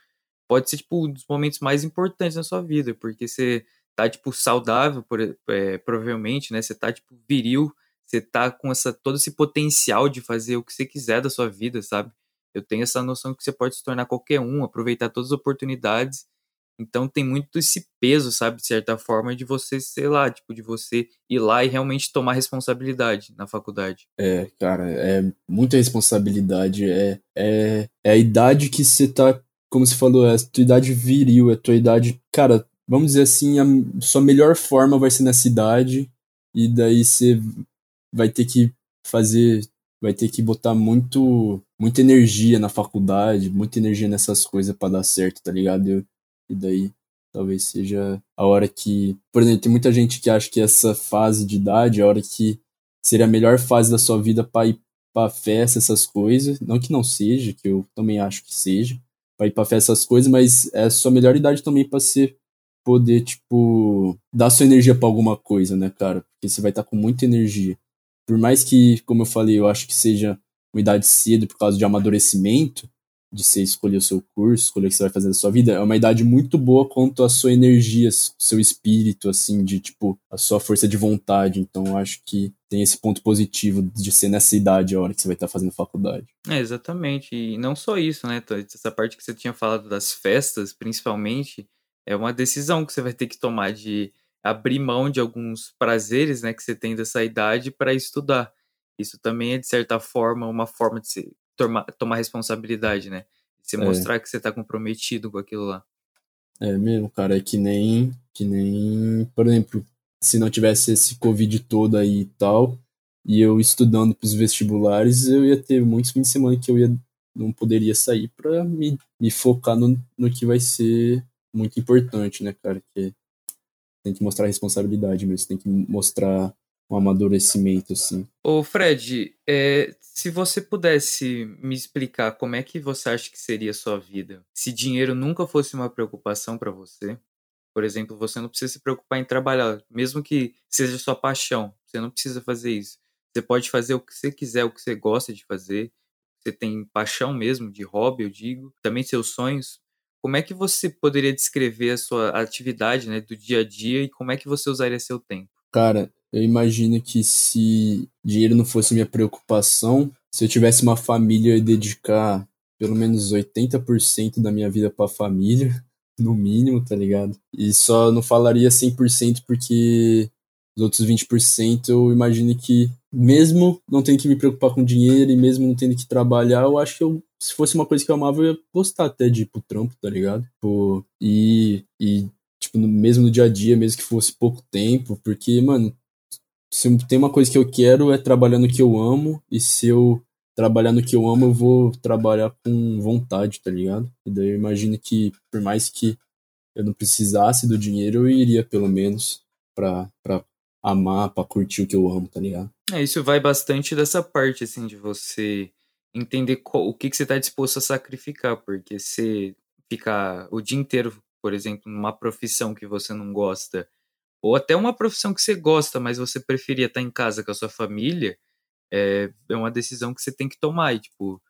pode ser, tipo, um dos momentos mais importantes na sua vida, porque você tá, tipo, saudável, por, é, provavelmente, né? Você tá, tipo, viril, você tá com essa, todo esse potencial de fazer o que você quiser da sua vida, sabe? Eu tenho essa noção que você pode se tornar qualquer um, aproveitar todas as oportunidades. Então tem muito esse peso, sabe, de certa forma, de você, sei lá, tipo, de você ir lá e realmente tomar responsabilidade na faculdade. É, cara, é muita responsabilidade. É, é, é a idade que você tá como você falou, é a tua idade viril, é a tua idade. Cara, vamos dizer assim, a sua melhor forma vai ser nessa idade, e daí você vai ter que fazer. Vai ter que botar muito, muita energia na faculdade, muita energia nessas coisas para dar certo, tá ligado? E daí talvez seja a hora que. Por exemplo, tem muita gente que acha que essa fase de idade é a hora que seria a melhor fase da sua vida para ir pra festa, essas coisas. Não que não seja, que eu também acho que seja pra ir pra festa, essas coisas, mas é a sua melhor idade também pra ser poder, tipo, dar sua energia para alguma coisa, né, cara? Porque você vai estar tá com muita energia. Por mais que, como eu falei, eu acho que seja uma idade cedo por causa de amadurecimento, de você escolher o seu curso, escolher o que você vai fazer da sua vida, é uma idade muito boa quanto a sua energia, seu espírito, assim, de tipo, a sua força de vontade. Então, acho que tem esse ponto positivo de ser nessa idade a hora que você vai estar fazendo faculdade. É, exatamente. E não só isso, né? Essa parte que você tinha falado das festas, principalmente, é uma decisão que você vai ter que tomar de abrir mão de alguns prazeres, né, que você tem dessa idade para estudar. Isso também é, de certa forma, uma forma de se tomar, tomar responsabilidade, né? Você é. mostrar que você tá comprometido com aquilo lá. É mesmo, cara, é que nem, que nem, por exemplo, se não tivesse esse Covid todo aí e tal, e eu estudando pros vestibulares, eu ia ter muitos fins de semana que eu ia não poderia sair para me, me focar no, no que vai ser muito importante, né, cara? Que tem que mostrar responsabilidade mesmo, tem que mostrar um amadurecimento, assim. Ô, Fred, é, se você pudesse me explicar como é que você acha que seria a sua vida se dinheiro nunca fosse uma preocupação para você, por exemplo, você não precisa se preocupar em trabalhar, mesmo que seja sua paixão, você não precisa fazer isso. Você pode fazer o que você quiser, o que você gosta de fazer. Você tem paixão mesmo, de hobby, eu digo, também seus sonhos. Como é que você poderia descrever a sua atividade, né, do dia a dia e como é que você usaria seu tempo? Cara, eu imagino que se dinheiro não fosse minha preocupação, se eu tivesse uma família, ia dedicar pelo menos 80% da minha vida para a família, no mínimo, tá ligado? E só não falaria 100% porque os outros 20% eu imagino que, mesmo não tendo que me preocupar com dinheiro e mesmo não tendo que trabalhar, eu acho que eu, se fosse uma coisa que eu amava, eu ia gostar até de ir pro trampo, tá ligado? E, e tipo, mesmo no dia a dia, mesmo que fosse pouco tempo, porque, mano, se tem uma coisa que eu quero é trabalhar no que eu amo, e se eu trabalhar no que eu amo, eu vou trabalhar com vontade, tá ligado? E daí eu imagino que, por mais que eu não precisasse do dinheiro, eu iria pelo menos pra, pra amar, pra curtir o que eu amo, tá ligado? É, isso vai bastante dessa parte, assim, de você entender qual, o que, que você tá disposto a sacrificar, porque você ficar o dia inteiro por exemplo, numa profissão que você não gosta, ou até uma profissão que você gosta, mas você preferia estar em casa com a sua família, é, é uma decisão que você tem que tomar. E, tipo,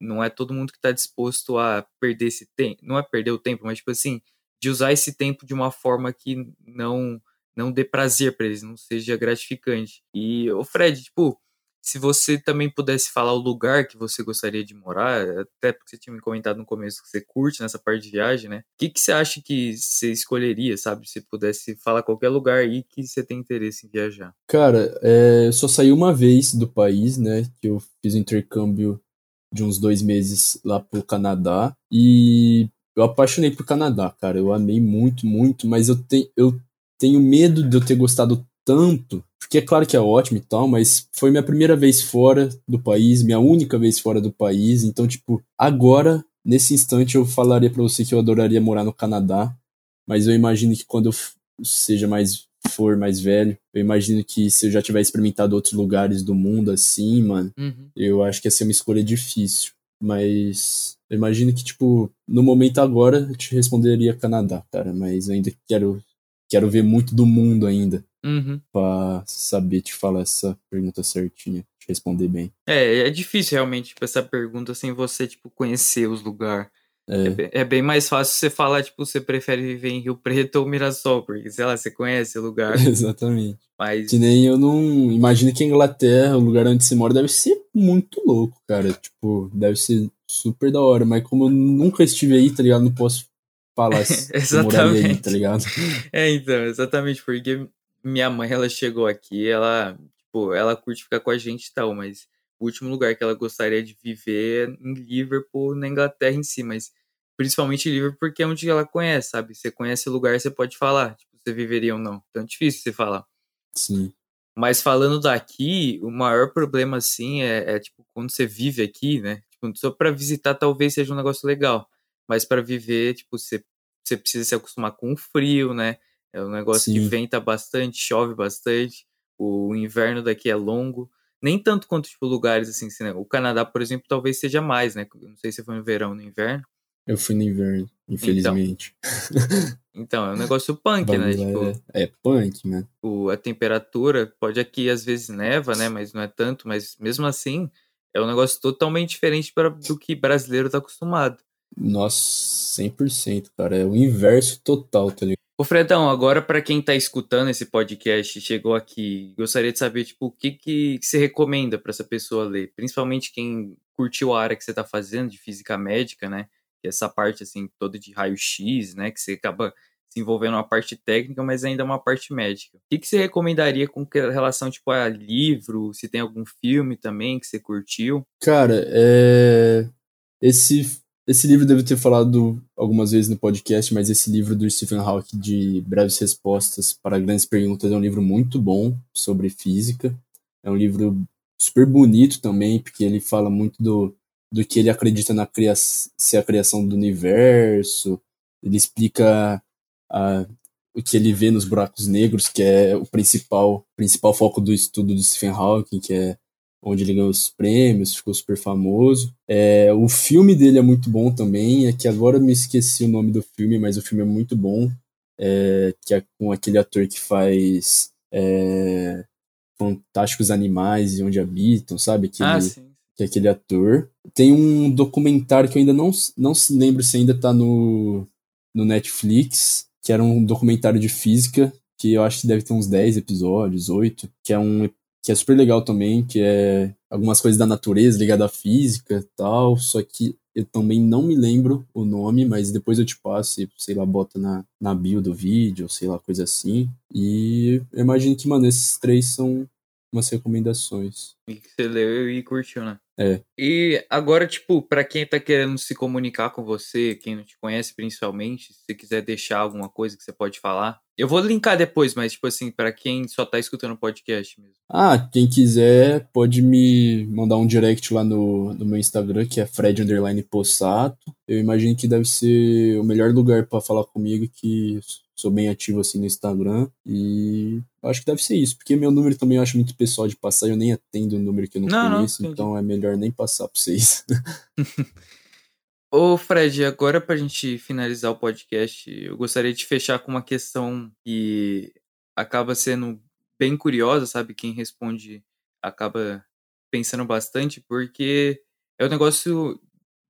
não é todo mundo que está disposto a perder esse tempo. Não é perder o tempo, mas, tipo assim, de usar esse tempo de uma forma que não não dê prazer para eles, não seja gratificante. E, o Fred, tipo, se você também pudesse falar o lugar que você gostaria de morar, até porque você tinha me comentado no começo que você curte nessa parte de viagem, né? O que, que você acha que você escolheria, sabe? Se pudesse falar qualquer lugar aí que você tem interesse em viajar. Cara, é, eu só saí uma vez do país, né? Que eu fiz um intercâmbio de uns dois meses lá pro Canadá. E eu apaixonei por Canadá, cara. Eu amei muito, muito, mas eu, te, eu tenho medo de eu ter gostado tanto, porque é claro que é ótimo e tal, mas foi minha primeira vez fora do país, minha única vez fora do país, então, tipo, agora, nesse instante, eu falaria para você que eu adoraria morar no Canadá, mas eu imagino que quando eu seja mais for mais velho, eu imagino que se eu já tiver experimentado outros lugares do mundo assim, mano, uhum. eu acho que ia ser uma escolha difícil. Mas eu imagino que, tipo, no momento agora eu te responderia Canadá, cara. Mas eu ainda quero, quero ver muito do mundo ainda uhum. para saber te falar essa pergunta certinha, te responder bem. É, é difícil realmente tipo, essa pergunta sem você tipo conhecer os lugares. É. É, bem, é. bem mais fácil você falar, tipo, você prefere viver em Rio Preto ou Mirassol, porque, sei lá, você conhece o lugar. Exatamente. Mas... Que nem eu não. Imagino que a Inglaterra, o lugar onde você mora, deve ser muito louco, cara. Tipo, deve ser super da hora. Mas como eu nunca estive aí, tá ligado? Não posso falar se exatamente. aí, tá ligado? É, então, exatamente, porque minha mãe, ela chegou aqui, ela, tipo, ela curte ficar com a gente e tal, mas o último lugar que ela gostaria de viver é em Liverpool, na Inglaterra em si, mas principalmente Liverpool porque é onde ela conhece, sabe? Você conhece o lugar, você pode falar, tipo, você viveria ou não. Então é difícil você falar. Sim. Mas falando daqui, o maior problema, assim, é, é tipo, quando você vive aqui, né? Tipo, só para visitar talvez seja um negócio legal, mas para viver, tipo, você, você precisa se acostumar com o frio, né? É um negócio Sim. que venta bastante, chove bastante. O inverno daqui é longo. Nem tanto quanto, tipo, lugares assim, assim né? O Canadá, por exemplo, talvez seja mais, né? Não sei se foi no verão ou no inverno. Eu fui no inverno, infelizmente. Então, então é um negócio punk, né? Tipo, é, é punk, né? O, a temperatura, pode aqui às vezes neva, né? Mas não é tanto, mas mesmo assim, é um negócio totalmente diferente para, do que brasileiro tá acostumado. Nossa, 100%, cara. É o inverso total, tá ligado? Ô Fredão, agora para quem está escutando esse podcast chegou aqui, gostaria de saber tipo o que que você recomenda para essa pessoa ler, principalmente quem curtiu a área que você está fazendo de física médica, né? É essa parte assim toda de raio-x, né? Que você acaba se envolvendo uma parte técnica, mas ainda uma parte médica. O que, que você recomendaria com relação tipo a livro? Se tem algum filme também que você curtiu? Cara, é... esse esse livro devo ter falado algumas vezes no podcast, mas esse livro do Stephen Hawking de breves respostas para grandes perguntas é um livro muito bom sobre física. É um livro super bonito também, porque ele fala muito do, do que ele acredita na criação, ser a criação do universo. Ele explica a, o que ele vê nos buracos negros, que é o principal, principal foco do estudo do Stephen Hawking, que é onde ele ganhou os prêmios, ficou super famoso. É, o filme dele é muito bom também, é que agora eu me esqueci o nome do filme, mas o filme é muito bom, é, que é com aquele ator que faz é, Fantásticos Animais e Onde Habitam, sabe? Aquele, ah, sim. Que é aquele ator. Tem um documentário que eu ainda não, não se lembro se ainda tá no, no Netflix, que era um documentário de física, que eu acho que deve ter uns 10 episódios, 8, que é um que é super legal também, que é algumas coisas da natureza ligada à física e tal, só que eu também não me lembro o nome, mas depois eu te passo e, sei lá, bota na, na bio do vídeo, sei lá, coisa assim. E eu imagino que, mano, esses três são umas recomendações. E que você leu e curtiu, né? É. E agora, tipo, para quem tá querendo se comunicar com você, quem não te conhece principalmente, se você quiser deixar alguma coisa que você pode falar. Eu vou linkar depois, mas, tipo assim, para quem só tá escutando o podcast mesmo. Ah, quem quiser pode me mandar um direct lá no, no meu Instagram, que é Fred Possato. Eu imagino que deve ser o melhor lugar para falar comigo, que sou bem ativo assim no Instagram e acho que deve ser isso, porque meu número também eu acho muito pessoal de passar, eu nem atendo um número que eu não, não conheço, não, então é melhor nem passar pra vocês. Ô Fred, agora pra gente finalizar o podcast, eu gostaria de fechar com uma questão que acaba sendo bem curiosa, sabe? Quem responde acaba pensando bastante, porque é um negócio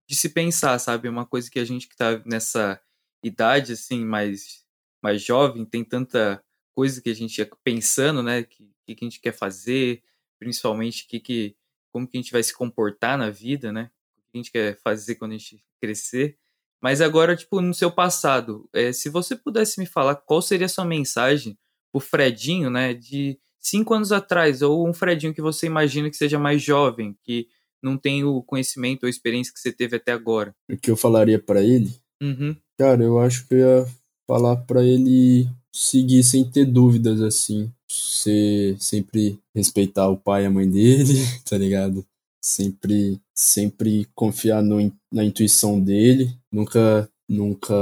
de se pensar, sabe? É uma coisa que a gente que tá nessa idade, assim, mais, mais jovem, tem tanta coisa que a gente ia pensando, né? O que, que a gente quer fazer, principalmente que, que, como que a gente vai se comportar na vida, né? O que a gente quer fazer quando a gente crescer. Mas agora, tipo, no seu passado, é, se você pudesse me falar qual seria a sua mensagem pro Fredinho, né, de cinco anos atrás, ou um Fredinho que você imagina que seja mais jovem, que não tem o conhecimento ou experiência que você teve até agora? O que eu falaria para ele? Uhum. Cara, eu acho que eu ia falar para ele seguir sem ter dúvidas, assim. Ser, sempre respeitar o pai e a mãe dele, tá ligado? Sempre, sempre confiar no, na intuição dele. Nunca, nunca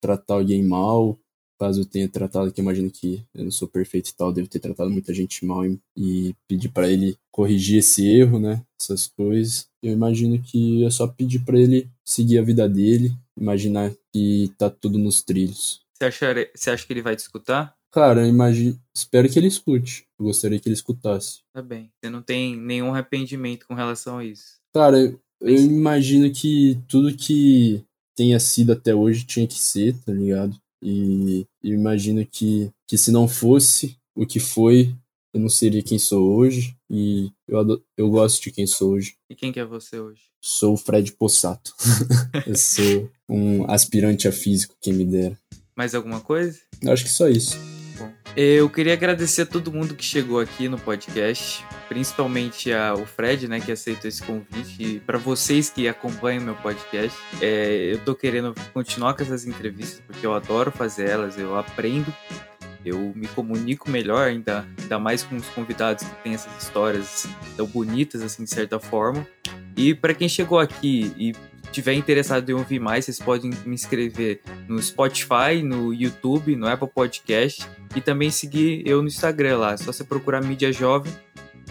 tratar alguém mal, caso eu tenha tratado, que imagino que eu não sou perfeito e tal, devo ter tratado muita gente mal e, e pedir para ele corrigir esse erro, né? Essas coisas. Eu imagino que é só pedir para ele seguir a vida dele, imaginar que tá tudo nos trilhos. Você acha, você acha que ele vai te escutar? Cara, eu imagino, espero que ele escute. Eu gostaria que ele escutasse. Tá bem. Você não tem nenhum arrependimento com relação a isso? Cara, eu, eu imagino que tudo que tenha sido até hoje tinha que ser, tá ligado? E eu imagino que, que se não fosse o que foi, eu não seria quem sou hoje. E eu, eu gosto de quem sou hoje. E quem que é você hoje? Sou o Fred Possato. eu sou um aspirante a físico, quem me dera. Mais alguma coisa? Acho que só isso. Bom, eu queria agradecer a todo mundo que chegou aqui no podcast, principalmente ao Fred, né, que aceitou esse convite, e para vocês que acompanham meu podcast. É, eu tô querendo continuar com essas entrevistas porque eu adoro fazer elas, eu aprendo, eu me comunico melhor, ainda, ainda mais com os convidados que têm essas histórias tão bonitas, assim, de certa forma. E para quem chegou aqui e tiver interessado em ouvir mais, vocês podem me inscrever no Spotify, no YouTube, no Apple Podcast e também seguir eu no Instagram lá. É só você procurar Mídia Jovem.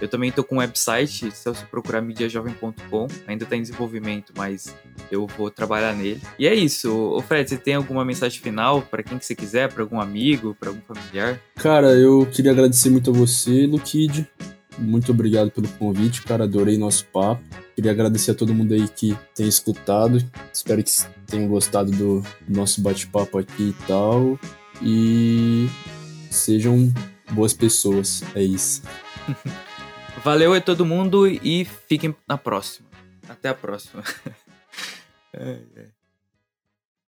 Eu também tô com um website, só você procurar mídiajovem.com. Ainda tá em desenvolvimento, mas eu vou trabalhar nele. E é isso. Ô Fred, você tem alguma mensagem final para quem que você quiser, para algum amigo, para algum familiar? Cara, eu queria agradecer muito a você, Luquid. Muito obrigado pelo convite, cara. Adorei nosso papo. Queria agradecer a todo mundo aí que tem escutado. Espero que tenham gostado do nosso bate-papo aqui e tal. E sejam boas pessoas. É isso. Valeu a todo mundo e fiquem na próxima. Até a próxima. é, é.